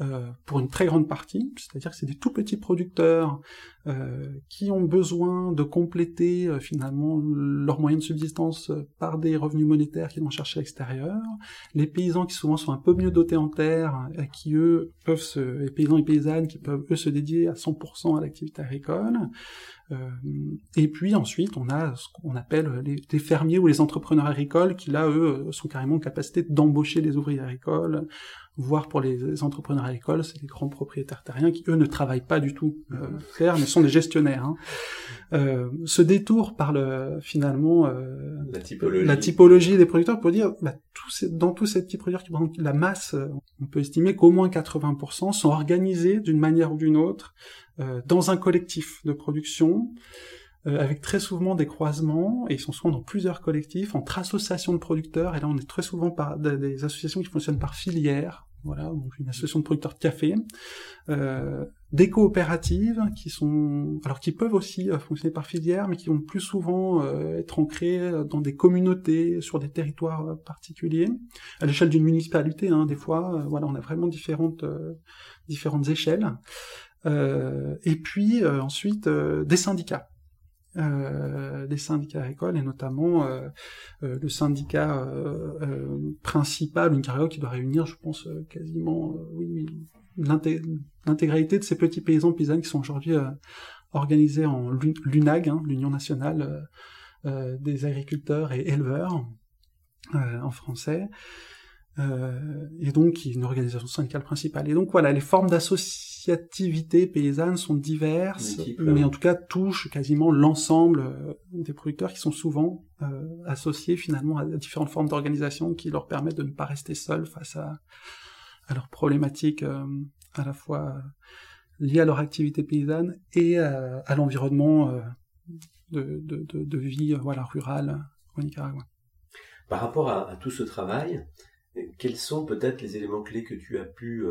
euh, pour une très grande partie, c'est-à-dire que c'est des tout petits producteurs euh, qui ont besoin de compléter euh, finalement leurs moyens de subsistance euh, par des revenus monétaires qu'ils vont chercher à l'extérieur, les paysans qui souvent sont un peu mieux dotés en terre, qui eux peuvent se, les paysans et paysannes qui peuvent eux se dédier à 100% à l'activité agricole, et puis ensuite on a ce qu'on appelle les, les, fermiers ou les entrepreneurs agricoles qui là eux sont carrément en capacité d'embaucher des ouvriers agricoles, voire pour les entrepreneurs agricoles, c'est des grands propriétaires terriens qui, eux, ne travaillent pas du tout euh, terre, mais sont des gestionnaires. Hein. Euh, ce détour par le, finalement euh, la, typologie. la, typologie. des producteurs pour dire, bah, tous dans tous ces petits producteurs, la masse, euh, on peut estimer qu'au moins 80% sont organisés d'une manière ou d'une autre euh, dans un collectif de production. Avec très souvent des croisements, et ils sont souvent dans plusieurs collectifs, entre associations de producteurs, et là on est très souvent par des associations qui fonctionnent par filière, voilà, une association de producteurs de café, euh, des coopératives qui sont, alors qui peuvent aussi euh, fonctionner par filière, mais qui vont plus souvent euh, être ancrées dans des communautés, sur des territoires particuliers, à l'échelle d'une municipalité, hein, des fois, voilà, on a vraiment différentes différentes échelles. et puis ensuite des syndicats euh, des syndicats agricoles et notamment euh, euh, le syndicat principal, une carrière qui doit réunir, je pense, quasiment oui, l'intégralité de ces petits paysans paysannes qui sont aujourd'hui organisés en l'UNAG, hein, l'Union nationale des agriculteurs et éleveurs en français. Et donc une organisation syndicale principale. Et donc voilà, les formes d'association associativité paysanne sont diverses, mais en tout cas touchent quasiment l'ensemble euh, des producteurs qui sont souvent euh, associés finalement à différentes formes d'organisation qui leur permettent de ne pas rester seuls face à, à leurs problématiques euh, à la fois liées à leur activité paysanne et à l'environnement de, de, de, de, vie voilà, rurale au Nicaragua. Par rapport à, à, tout ce travail, quels sont peut-être les éléments clés que tu as pu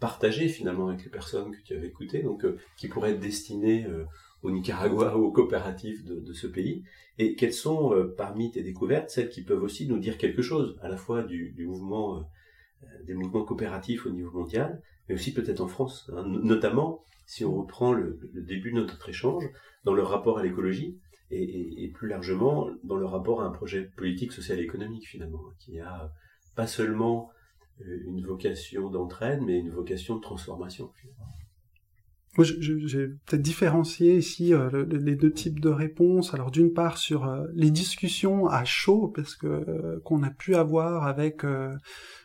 partagé finalement avec les personnes que tu avais écoutées, donc euh, qui pourraient être destinées euh, au Nicaragua ou aux coopératives de, ce pays, et quelles sont euh, parmi tes découvertes celles qui peuvent aussi nous dire quelque chose, à la fois du, mouvement, des mouvements coopératifs au niveau mondial, mais aussi peut-être en France, hein, notamment si on reprend le, début de notre échange dans le rapport à l'écologie. Et, et, plus largement dans le rapport à un projet politique, social et économique finalement, qui a pas seulement euh, une vocation d'entraide, mais une vocation de transformation. J'ai peut-être différencié ici euh, les deux types de réponses. Alors, d'une part, sur euh, les discussions à chaud, parce que qu'on a pu avoir avec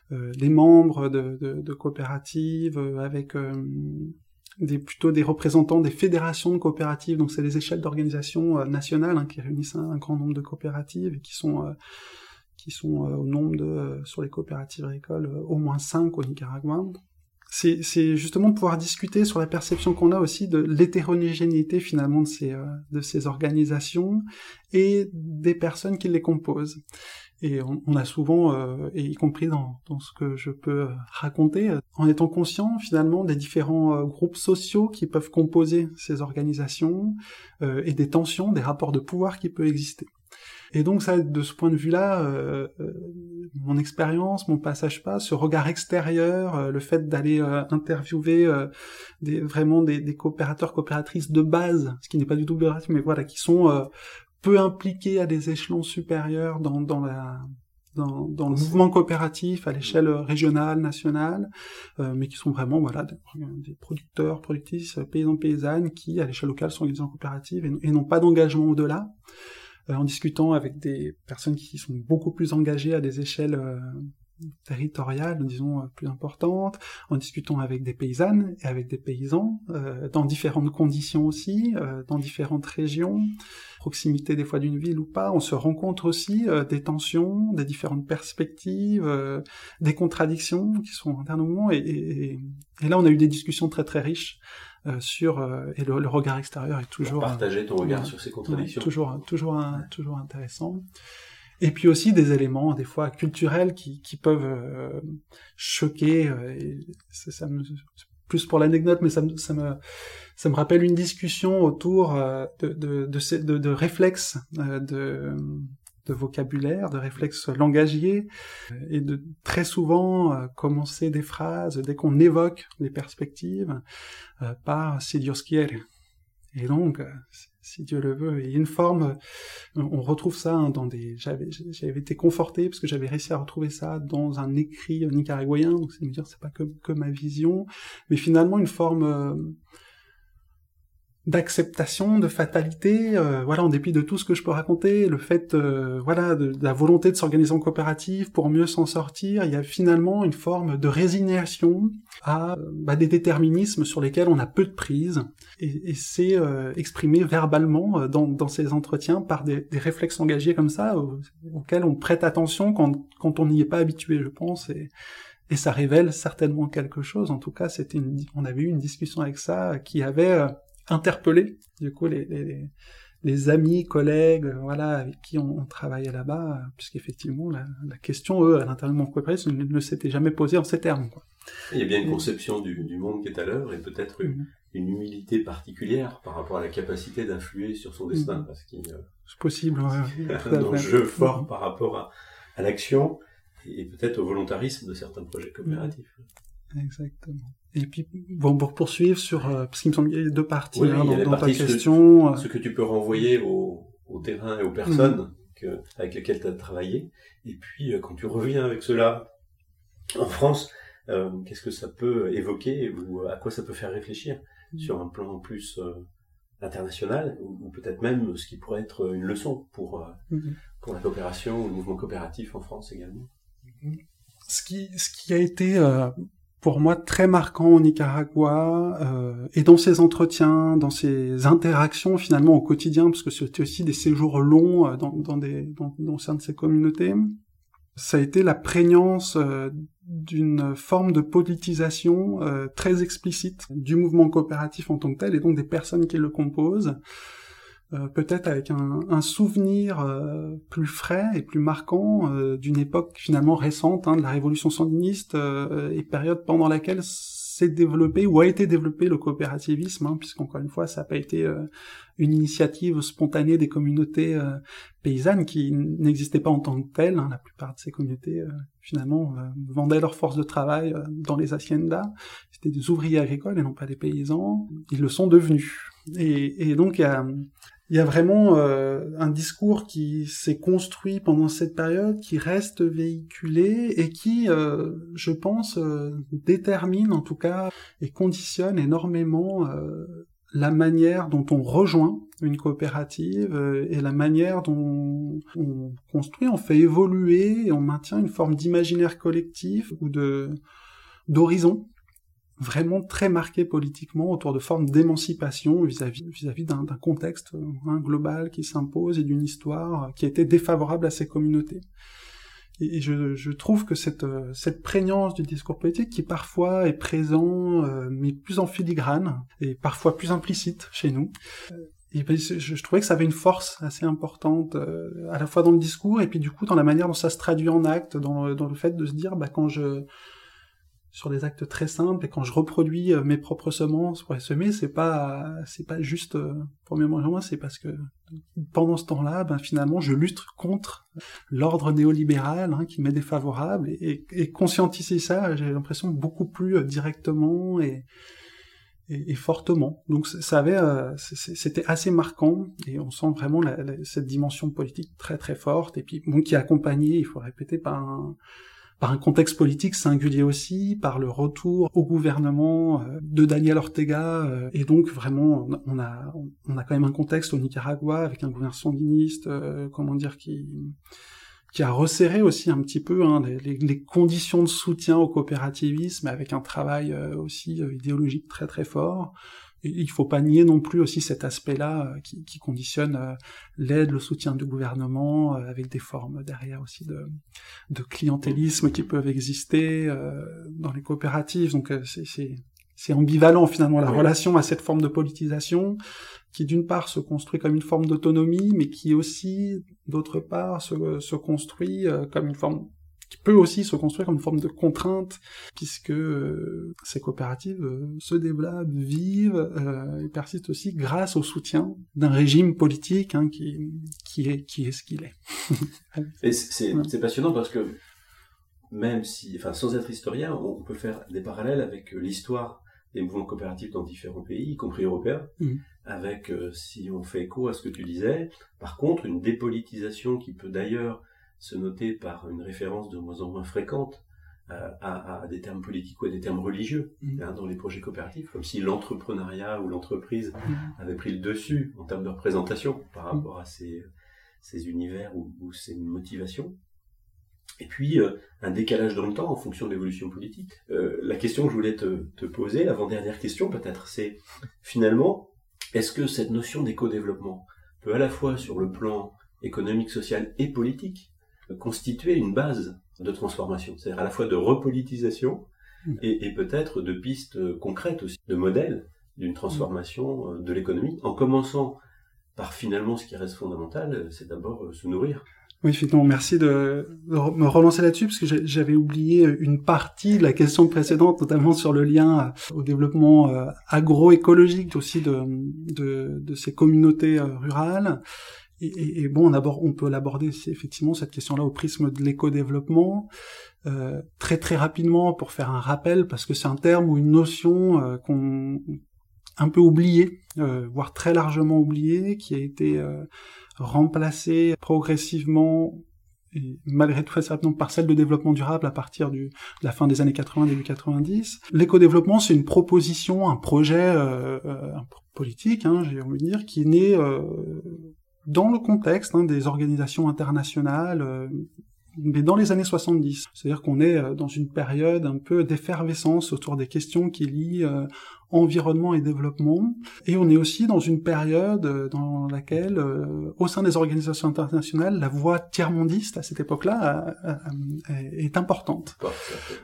les membres de, coopératives, avec des, plutôt des représentants des fédérations de coopératives. Donc, c'est les échelles d'organisation nationales hein, qui réunissent un, un, grand nombre de coopératives et qui sont qui sont euh, au nombre de, euh, sur les coopératives agricoles, euh, au moins 5 au Nicaragua. C'est justement de pouvoir discuter sur la perception qu'on a aussi de l'hétérogénéité finalement de ces, de ces organisations et des personnes qui les composent. Et on, on a souvent, et y compris dans, dans, ce que je peux raconter, en étant conscient finalement des différents groupes sociaux qui peuvent composer ces organisations et des tensions, des rapports de pouvoir qui peuvent exister. Et donc ça, de ce point de vue-là, euh, euh, mon expérience, mon passage pas, ce regard extérieur, euh, le fait d'aller euh, interviewer euh, des, vraiment des, des, coopérateurs, coopératrices de base, ce qui n'est pas du tout gratuit, mais voilà, qui sont peu impliqués à des échelons supérieurs dans, dans la dans, dans, le mouvement coopératif à l'échelle régionale, nationale, euh, mais qui sont vraiment voilà des, producteurs, productrices, paysans, paysannes qui à l'échelle locale sont organisés en coopérative et n'ont pas d'engagement au-delà. Euh, en discutant avec des personnes qui sont beaucoup plus engagées à des échelles euh, territoriales, disons, euh, plus importantes, en discutant avec des paysannes et avec des paysans, dans différentes conditions aussi, dans différentes régions, proximité des fois d'une ville ou pas, on se rencontre aussi des tensions, des différentes perspectives, des contradictions qui sont internement, et, et, et, là on a eu des discussions très très riches euh, sur euh, et le, le, regard extérieur est toujours partager ton regard sur ces contradictions. toujours toujours un, toujours intéressant. Et puis aussi des éléments des fois culturels qui, qui peuvent euh, choquer et ça me plus pour l'anecdote mais ça me, ça me ça me rappelle une discussion autour de de, de, de, de réflexes de de vocabulaire, de réflexes langagiers, et de très souvent euh, commencer des phrases dès qu'on évoque les perspectives euh, par si Dios quiere. Et donc, si Dieu le veut, il y a une forme, on retrouve ça hein, dans des, j'avais, j'avais été conforté parce que j'avais réussi à retrouver ça dans un écrit nicaraguayen, donc c'est me dire c'est pas que, que ma vision, mais finalement une forme d'acceptation, de fatalité, euh, voilà, en dépit de tout ce que je peux raconter, le fait, euh, voilà, de, la volonté de s'organiser en coopérative pour mieux s'en sortir, il y a finalement une forme de résignation à bah, des déterminismes sur lesquels on a peu de prise, et, et c'est euh, exprimé verbalement dans, dans, ces entretiens par des, des réflexes engagés comme ça, auxquels on prête attention quand, quand on n'y est pas habitué, je pense, et, et ça révèle certainement quelque chose. En tout cas, c'était on avait eu une discussion avec ça qui avait interpeller du coup les, les, les, amis, collègues, voilà, avec qui on, on travaillait là-bas, puisqu'effectivement la, la question, eux, à l'intérieur de mon coopératif, ne, ne s'était jamais posée en ces termes. Quoi. Il y a bien une conception du, du monde qui est à l'heure et peut-être une, mm-hmm. une, humilité particulière par rapport à la capacité d'influer sur son destin, mmh. parce qu'il euh, c'est possible, ouais, un enjeu fort mmh. par rapport à, à l'action et peut-être au volontarisme de certains projets coopératifs. Exactement. Et puis, bon, pour poursuivre sur, euh, parce qu'il me semble qu'il y a deux parties hein, dans, dans ta question. Ce, ce, que tu peux renvoyer au, au terrain et aux personnes mm. que, avec lesquelles tu as travaillé. Et puis, euh, quand tu reviens avec cela en France, euh, qu'est-ce que ça peut évoquer ou à quoi ça peut faire réfléchir mm. sur un plan plus euh, international ou, ou peut-être même ce qui pourrait être une leçon pour, mm. pour la coopération ou le mouvement coopératif en France également? Ce qui, ce qui a été pour moi très marquant au Nicaragua euh, et dans ses entretiens, dans ses interactions finalement au quotidien, parce que c'était aussi des séjours longs euh, dans, dans, des, dans, dans sein de ces communautés, ça a été la prégnance euh, d'une forme de politisation euh, très explicite du mouvement coopératif en tant que tel et donc des personnes qui le composent. Euh, peut-être avec un, un souvenir euh, plus frais et plus marquant euh, d'une époque finalement récente hein, de la révolution sandiniste et période pendant laquelle s'est développé ou a été développé le coopérativisme, hein, puisqu'encore une fois ça n'a pas été une initiative spontanée des communautés paysannes qui n'existaient pas en tant que telles. Hein, la plupart de ces communautés finalement vendaient leurs forces de travail dans les haciendas. C'était des ouvriers agricoles et non pas des paysans. Ils le sont devenus. Et, et donc il il y a vraiment euh, un discours qui s'est construit pendant cette période, qui reste véhiculé et qui, euh, je pense, euh, détermine en tout cas et conditionne énormément la manière dont on rejoint une coopérative et la manière dont on construit, on fait évoluer et on maintient une forme d'imaginaire collectif ou de d'horizon vraiment très marqué politiquement autour de formes d'émancipation vis-à-vis vis-à-vis d'un contexte hein, global qui s'impose et d'une histoire qui était défavorable à ces communautés. Et, je, trouve que cette, cette prégnance du discours politique, qui parfois est présent, euh, mais plus en filigrane, et parfois plus implicite chez nous, euh, ben, je, trouvais que ça avait une force assez importante, euh, à la fois dans le discours, et puis du coup dans la manière dont ça se traduit en acte, dans, dans le fait de se dire, bah, quand je sur des actes très simples et quand je reproduis euh, mes propres semences pour les semer, c'est pas c'est pas juste euh, premièrement c'est parce que pendant ce temps-là, ben finalement je lutte contre l'ordre néolibéral hein, qui m'est défavorable et, et, conscientiser ça, j'ai l'impression beaucoup plus euh, directement et, et, fortement. Donc ça avait c'était assez marquant et on sent vraiment la, cette dimension politique très très forte et puis bon qui est accompagnée, il faut répéter par un par un contexte politique singulier aussi, par le retour au gouvernement euh, de Daniel Ortega, euh, et donc vraiment on a on a quand même un contexte au Nicaragua avec un gouvernement sandiniste, euh, comment dire, qui qui a resserré aussi un petit peu hein, les, les, conditions de soutien au coopérativisme avec un travail aussi idéologique très très fort il faut pas nier non plus aussi cet aspect-là euh, qui, qui, conditionne euh, l'aide, le soutien du gouvernement, euh, avec des formes derrière aussi de, de clientélisme qui peuvent exister dans les coopératives. Donc c'est ambivalent finalement la relation à cette forme de politisation qui d'une part se construit comme une forme d'autonomie, mais qui aussi d'autre part se, se construit comme une forme qui peut aussi se construire comme une forme de contrainte, puisque euh, ces coopératives euh, se développent, vivent euh, et persistent aussi grâce au soutien d'un régime politique hein, qui, qui, est, qui est ce qu'il est. et c'est ouais. passionnant parce que même si, enfin, sans être historien, on peut faire des parallèles avec l'histoire des mouvements coopératifs dans différents pays, y compris européens. Mmh. avec, si on fait écho à ce que tu disais, par contre, une dépolitisation qui peut d'ailleurs se noter par une référence de moins en moins fréquente euh, à, des termes politiques ou à des termes religieux mm. hein, dans les projets coopératifs, comme si l'entrepreneuriat ou l'entreprise mm. avait pris le dessus en termes de représentation par mm. rapport à ces, ces univers ou, ou, ces motivations. Et puis, euh, un décalage dans le temps en fonction de l'évolution politique. Euh, la question que je voulais te, te poser, l'avant-dernière question peut-être, c'est finalement, est-ce que cette notion d'éco-développement peut à la fois sur le plan économique, social et politique constituer une base de transformation, c'est-à-dire à la fois de repolitisation hmm. et, peut-être de pistes concrètes aussi, de modèles d'une transformation euh, de l'économie, en commençant par finalement ce qui reste fondamental, c'est d'abord euh, se nourrir. Oui, effectivement, merci de, me relancer là-dessus, parce que j'avais oublié une partie de la question précédente, notamment sur le lien au développement euh, agroécologique aussi de, de, de ces communautés rurales. Et, bon, on, on peut l'aborder effectivement cette question-là au prisme de l'éco-développement euh, très très rapidement pour faire un rappel parce que c'est un terme ou une notion euh, qu'on un peu oublié, euh, voire très largement oublié, qui a été euh, remplacé progressivement et malgré tout rapidement par celle de développement durable à partir de la fin des années 80, début 90. L'éco-développement, c'est une proposition, un projet euh, politique, hein, j'ai envie de dire, qui est né dans le contexte hein, des organisations internationales, euh, mais dans les années 70. C'est-à-dire qu'on est euh, dans une période un peu d'effervescence autour des questions qui lient euh, environnement et développement. Et on est aussi dans une période euh, dans laquelle, au sein des organisations internationales, la voix tiers-mondiste à cette époque-là est importante.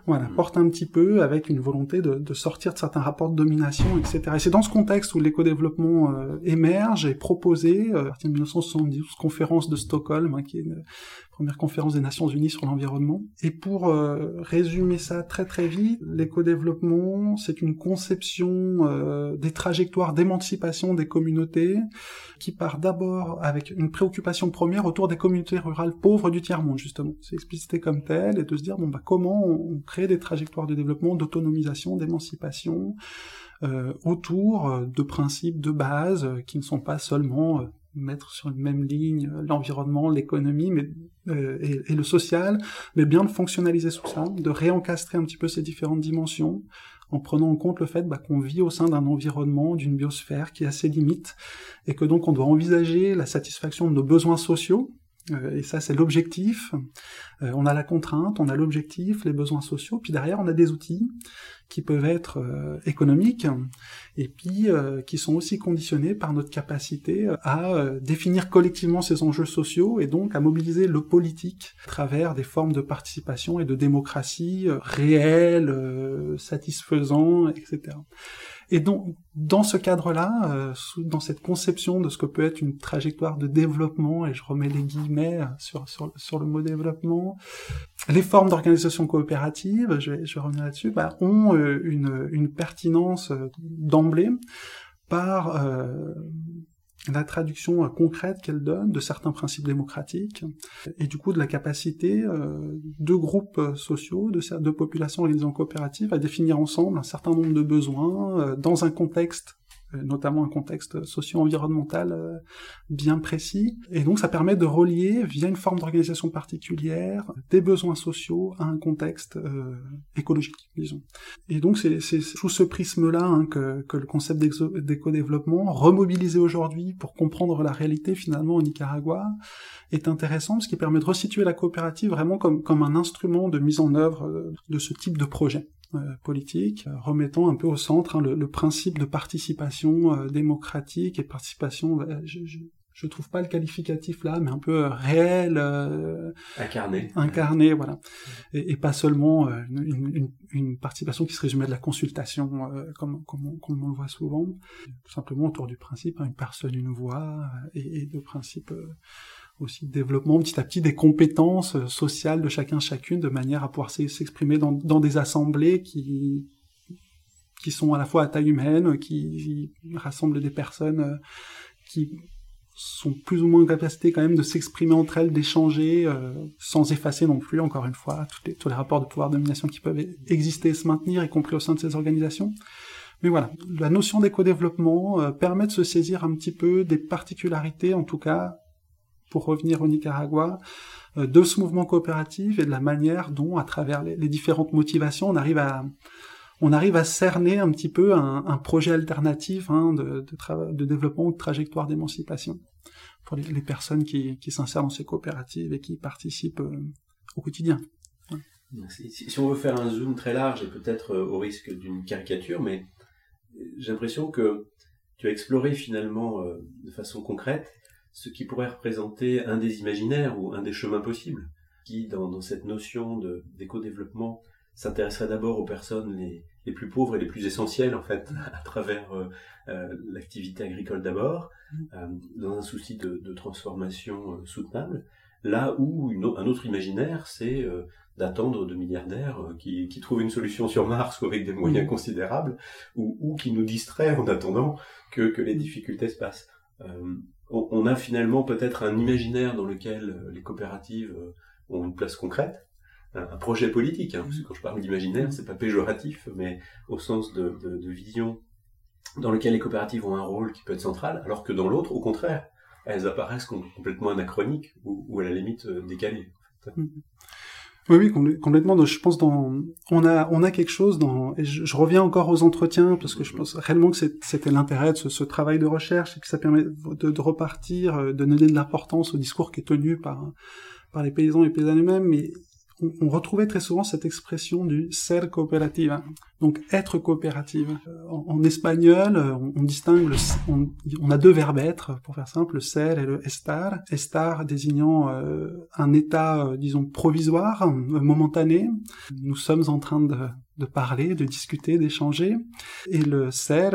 Voilà, mm. porte un petit peu avec une volonté de, de, sortir de certains rapports de domination, etc. Et c'est dans ce contexte où l'éco-développement émerge et proposé, à partir de 1972, conférence de Stockholm, hein, qui est une première conférence des Nations Unies sur l'environnement. Et pour euh, résumer ça très très vite, l'éco-développement, c'est une conception euh, des trajectoires d'émancipation des communautés qui part d'abord avec une préoccupation première autour des communautés rurales pauvres du tiers-monde, justement. C'est explicité comme tel, et de se dire, bon, bah, comment on crée des trajectoires de développement, d'autonomisation, d'émancipation, euh, autour de principes de base qui ne sont pas seulement mettre sur une même ligne euh, l'environnement, l'économie mais, euh, et, le social, mais bien de fonctionnaliser tout ça, de réencastrer un petit peu ces différentes dimensions, en prenant en compte le fait bah, qu'on vit au sein d'un environnement, d'une biosphère qui a ses limites, et que donc on doit envisager la satisfaction de nos besoins sociaux, et ça c'est l'objectif, on a la contrainte, on a l'objectif, les besoins sociaux, puis derrière on a des outils qui peuvent être euh, économiques et puis euh, qui sont aussi conditionnés par notre capacité à euh, définir collectivement ces enjeux sociaux et donc à mobiliser le politique à travers des formes de participation et de démocratie réelles, satisfaisant, etc. Et donc, dans ce cadre-là, euh, dans cette conception de ce que peut être une trajectoire de développement, et je remets les guillemets euh, sur, sur, sur le mot développement, les formes d'organisation coopérative, je vais, je revenir là-dessus, bah, ont euh, une, une pertinence d'emblée par la traduction euh, concrète qu'elle donne de certains principes démocratiques et du coup de la capacité euh, de groupes euh, sociaux, de, populations organisées en coopérative à définir ensemble un certain nombre de besoins dans un contexte notamment un contexte socio-environnemental euh, bien précis. Et donc ça permet de relier, via une forme d'organisation particulière, des besoins sociaux à un contexte euh, écologique, disons. Et donc c'est sous ce prisme-là hein, que, le concept d'éco-développement, remobilisé aujourd'hui pour comprendre la réalité finalement au Nicaragua, est intéressant, ce qui permet de resituer la coopérative vraiment comme, comme un instrument de mise en œuvre de ce type de projet. Euh, politique, remettant un peu au centre hein, le, principe de participation euh, démocratique et participation, bah, je, je, trouve pas le qualificatif là, mais un peu euh, réel, incarné, incarné, voilà, et, pas seulement une, une, participation qui se résumait de la consultation, comme, comme, on, comme, on, le voit souvent, tout simplement autour du principe, hein, une personne, une voix, et, et de principe aussi développement petit à petit des compétences euh, sociales de chacun chacune de manière à pouvoir s'exprimer dans, des assemblées qui qui sont à la fois à taille humaine, qui rassemblent des personnes euh, qui sont plus ou moins en capacité quand même de s'exprimer entre elles, d'échanger, euh, sans effacer non plus, encore une fois, tous les, tous les rapports de pouvoir de domination qui peuvent exister et se maintenir, y compris au sein de ces organisations. Mais voilà, la notion d'éco-développement euh, permet de se saisir un petit peu des particularités, en tout cas, pour revenir au Nicaragua, euh, de ce mouvement coopératif et de la manière dont, à travers les, différentes motivations, on arrive à on arrive à cerner un petit peu un, projet alternatif hein, de, de, développement ou de trajectoire d'émancipation pour les, personnes qui, qui s'insèrent dans ces coopératives et qui participent euh, au quotidien. Si, on veut faire un zoom très large et peut-être euh, au risque d'une caricature, mais j'ai l'impression que tu as exploré finalement de façon concrète ce qui pourrait représenter un des imaginaires ou un des chemins possibles, qui, dans, cette notion d'éco-développement, s'intéresserait d'abord aux personnes les, plus pauvres et les plus essentielles, en fait, à travers euh, euh, l'activité agricole d'abord, mm. euh, dans un souci de, transformation soutenable, là où un autre imaginaire, c'est d'attendre de milliardaires qui, trouvent une solution sur Mars ou avec des moyens mm. considérables, ou, qui nous distraient en attendant que, que les difficultés se passent on a finalement peut-être un imaginaire dans lequel euh, les coopératives euh, ont une place concrète, un projet politique, hein, parce que quand je parle d'imaginaire, c'est pas péjoratif, mais au sens de, vision dans lequel les coopératives ont un rôle qui peut être central, alors que dans l'autre, au contraire, elles apparaissent complètement anachroniques ou, à la limite euh, décalées. Mm. Oui, oui, complètement. Je pense dans, on a, on a quelque chose dans, et je, reviens encore aux entretiens parce que je pense réellement que c'était l'intérêt de ce, travail de recherche et que ça permet de, repartir, euh, de donner de l'importance au discours qui est tenu par, par les paysans et paysannes eux-mêmes, mais on, retrouvait très souvent cette expression du ser cooperativa, donc être coopérative. Euh, en, espagnol, euh, on, distingue, on, a deux verbes être, pour faire simple, le ser et le estar. Estar désignant euh, un état, disons, provisoire, momentané. Nous sommes en train de, de parler, de discuter, d'échanger, et le ser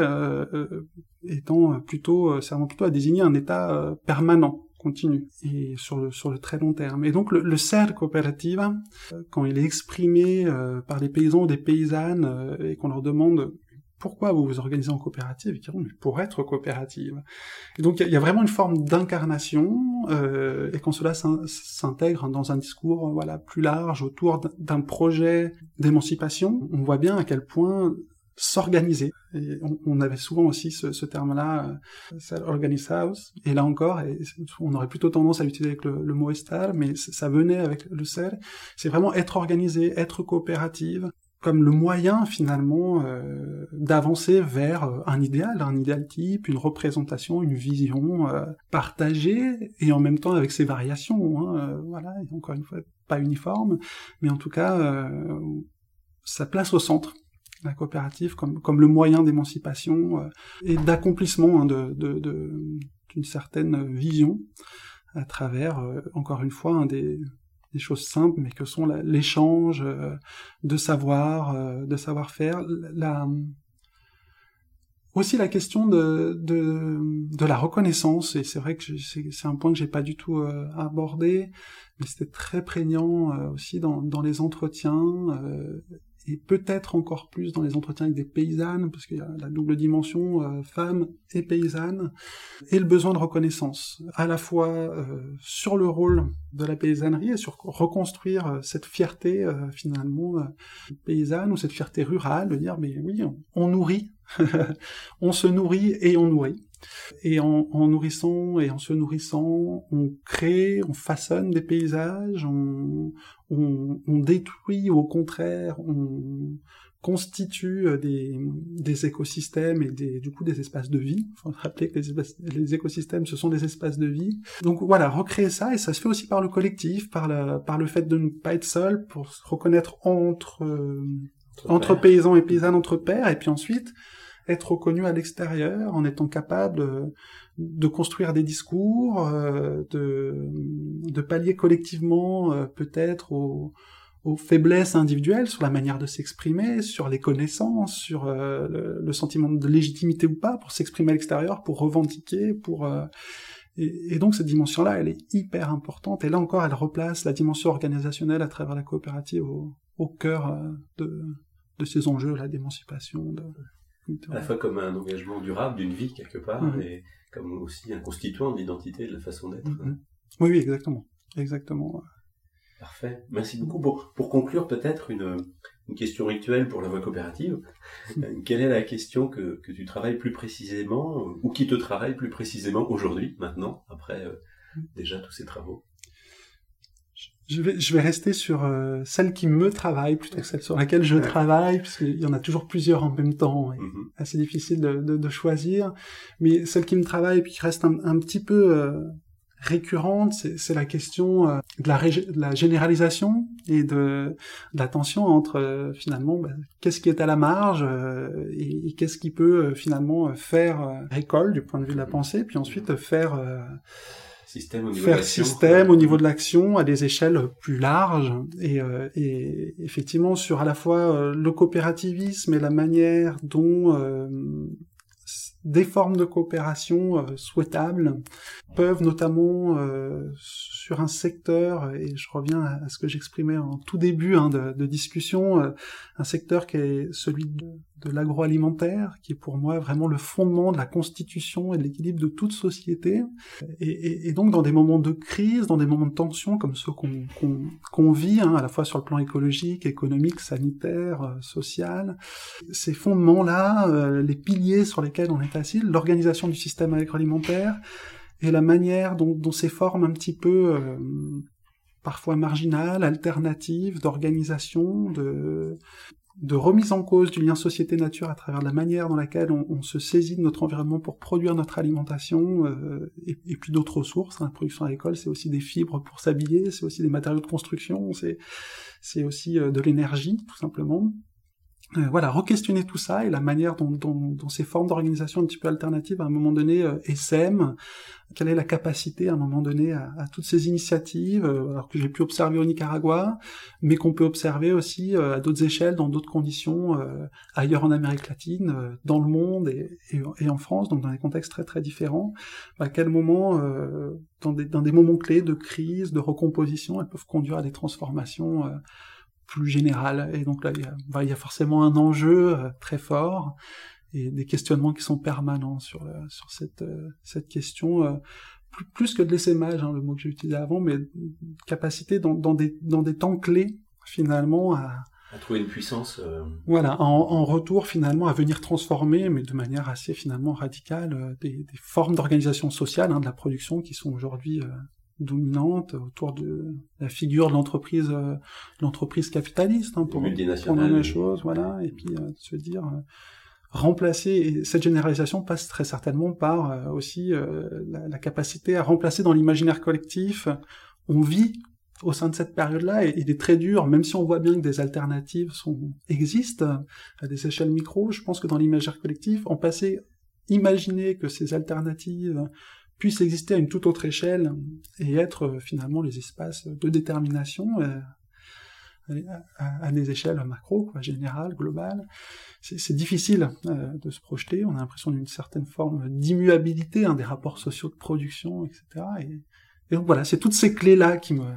étant plutôt, servant plutôt à désigner un état permanent continue et sur le, très long terme. Et donc le, le CER coopérative, euh, quand il est exprimé euh, par des paysans ou des paysannes euh, et qu'on leur demande pourquoi vous vous organisez en coopérative, ils diront pour être coopérative. Et donc il y, a vraiment une forme d'incarnation et quand cela s'intègre dans un discours voilà plus large autour d'un projet d'émancipation, on voit bien à quel point s'organiser. Et on, avait souvent aussi ce, terme-là, euh, organize house. Et là encore, on aurait plutôt tendance à l'utiliser avec le, mot estar, mais ça venait avec le sel. C'est vraiment être organisé, être coopérative, comme le moyen finalement euh, d'avancer vers euh, un idéal, un idéal type, une représentation, une vision partagée et en même temps avec ses variations. Hein, voilà, encore une fois, pas uniforme, mais en tout cas, sa place au centre la coopérative comme, comme le moyen d'émancipation euh, et d'accomplissement hein, de, d'une certaine vision à travers, euh, encore une fois, un des, des, choses simples, mais que sont l'échange euh, de savoir, de savoir-faire, la, aussi la question de, de, de la reconnaissance, et c'est vrai que c'est un point que j'ai pas du tout abordé, mais c'était très prégnant aussi dans, dans les entretiens, et peut-être encore plus dans les entretiens avec des paysannes, parce qu'il y a la double dimension euh, femmes et paysannes, et le besoin de reconnaissance, à la fois euh, sur le rôle de la paysannerie et sur reconstruire euh, cette fierté finalement paysanne ou cette fierté rurale, de dire mais oui, on nourrit, on se nourrit et on nourrit. Et en, nourrissant et en se nourrissant, on crée, on façonne des paysages, on, détruit au contraire, on constitue des, écosystèmes et des, du coup des espaces de vie. Il faut rappeler que les, écosystèmes, ce sont des espaces de vie. Donc voilà, recréer ça, et ça se fait aussi par le collectif, par, par le fait de ne pas être seul, pour se reconnaître entre, entre paysans et paysannes, entre pairs, et puis ensuite être reconnu à l'extérieur en étant capable de, construire des discours, euh, de, de pallier collectivement euh, peut-être aux, faiblesses individuelles sur la manière de s'exprimer, sur les connaissances, sur euh, le, sentiment de légitimité ou pas pour s'exprimer à l'extérieur, pour revendiquer, pour et, donc cette dimension-là, elle est hyper importante. Et là encore, elle replace la dimension organisationnelle à travers la coopérative au, au cœur de, de ces enjeux, là, d'émancipation, de, à la fois comme un engagement durable d'une vie quelque part, mhm. et comme aussi un constituant de l'identité, de la façon d'être. Mhm. Oui, oui, exactement. Exactement. Parfait. Merci beaucoup. Pour, pour conclure, peut-être une, une question rituelle pour la voie coopérative. Euh, quelle est la question que, que tu travailles plus précisément euh, ou qui te travaille plus précisément aujourd'hui, maintenant, après euh, déjà tous ces travaux? Je vais, je vais rester sur euh, celle qui me travaille plutôt que celle sur laquelle je travaille, parce qu'il y en a toujours plusieurs en même temps, et Mhm. assez difficile de, de, de choisir. Mais celle qui me travaille et puis qui reste un, un petit peu euh, récurrente, c'est la question euh, de, la de la généralisation et de, de la tension entre euh, finalement bah, qu'est-ce qui est à la marge euh, et, et qu'est-ce qui peut euh, finalement faire école du point de vue de la pensée, puis ensuite faire euh, Système au niveau de faire l'action. système au niveau de l'action à des échelles plus larges et, euh, et effectivement sur à la fois euh, le coopérativisme et la manière dont euh, des formes de coopération euh, souhaitables peuvent notamment euh, sur un secteur et je reviens à, à ce que j'exprimais en tout début hein, de, de discussion euh, un secteur qui est celui de, de l'agroalimentaire qui est pour moi vraiment le fondement de la constitution et de l'équilibre de toute société. Et, donc dans des moments de crise, dans des moments de tension comme ceux qu'on vit, hein, à la fois sur le plan écologique, économique, sanitaire, euh, social, ces fondements-là, euh, les piliers sur lesquels on est assis, l'organisation du système agroalimentaire et la manière dont, dont ces formes un petit peu euh, parfois marginales, alternatives, d'organisation, de, de remise en cause du lien société-nature à travers la manière dans laquelle on, se saisit de notre environnement pour produire notre alimentation, euh, et, et puis d'autres ressources. hein. La production agricole, c'est aussi des fibres pour s'habiller, c'est aussi des matériaux de construction, c'est c'est aussi euh, de l'énergie, tout simplement. Euh, voilà, re-questionner tout ça et la manière dont, dont, dont ces formes d'organisation un petit peu alternatives à un moment donné euh, quelle est la capacité à un moment donné à, toutes ces initiatives, euh, alors que j'ai pu observer au Nicaragua, mais qu'on peut observer aussi euh, à d'autres échelles, dans d'autres conditions, ailleurs en Amérique latine, dans le monde et, et, en France, donc dans des contextes très très différents. À quel moment, dans, des, dans des moments clés de crise, de recomposition, elles peuvent conduire à des transformations plus générales. Et donc là, il y a, bah, il y a forcément un enjeu euh, très fort et des questionnements qui sont permanents sur, euh, sur cette, euh, cette question. euh, plus, que de l'essaimage, hein, le mot que j'ai utilisé avant, mais capacité dans, dans, des, dans des temps clés, finalement, à, À trouver une puissance. euh, voilà, en, en retour finalement à venir transformer, mais de manière assez finalement radicale, des, des formes d'organisation sociale hein, de la production qui sont aujourd'hui euh, dominantes autour de la figure de l'entreprise, euh, l'entreprise capitaliste, hein, pour prendre les choses, voilà, et puis euh, se dire euh, remplacer. Et cette généralisation passe très certainement par euh, aussi la, la capacité à remplacer dans l'imaginaire collectif. On vit au sein de cette période-là, et il est très dur, même si on voit bien que des alternatives sont, existent à des échelles micro, je pense que dans l'imaginaire collectif, en passé, imaginer que ces alternatives puissent exister à une toute autre échelle et être euh, finalement les espaces de détermination euh, à, des échelles macro, quoi, générales, globales, c'est difficile euh, de se projeter. On a l'impression d'une certaine forme d'immuabilité hein, des rapports sociaux de production, etc. Et, donc voilà, c'est toutes ces clés-là qui me,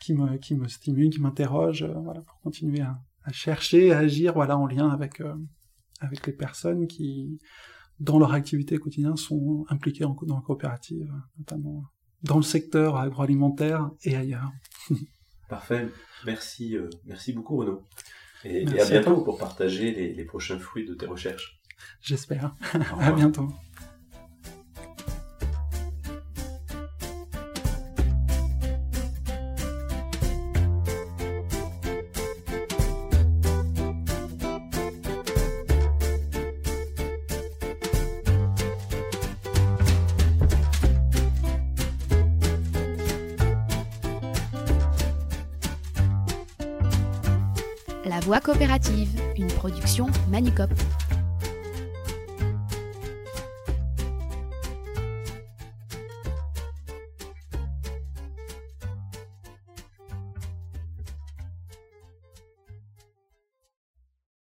qui me, qui me stimulent, qui m'interrogent, voilà, pour continuer à, chercher, à agir, voilà, en lien avec, avec les personnes qui, dans leur activité quotidienne, sont impliquées en, dans la coopérative, notamment dans le secteur agroalimentaire et ailleurs. Parfait. Merci, euh, merci beaucoup Renaud. Et, et à bientôt à pour partager les, les, prochains fruits de tes recherches. J'espère. à bientôt. Coopérative, une production Manicop.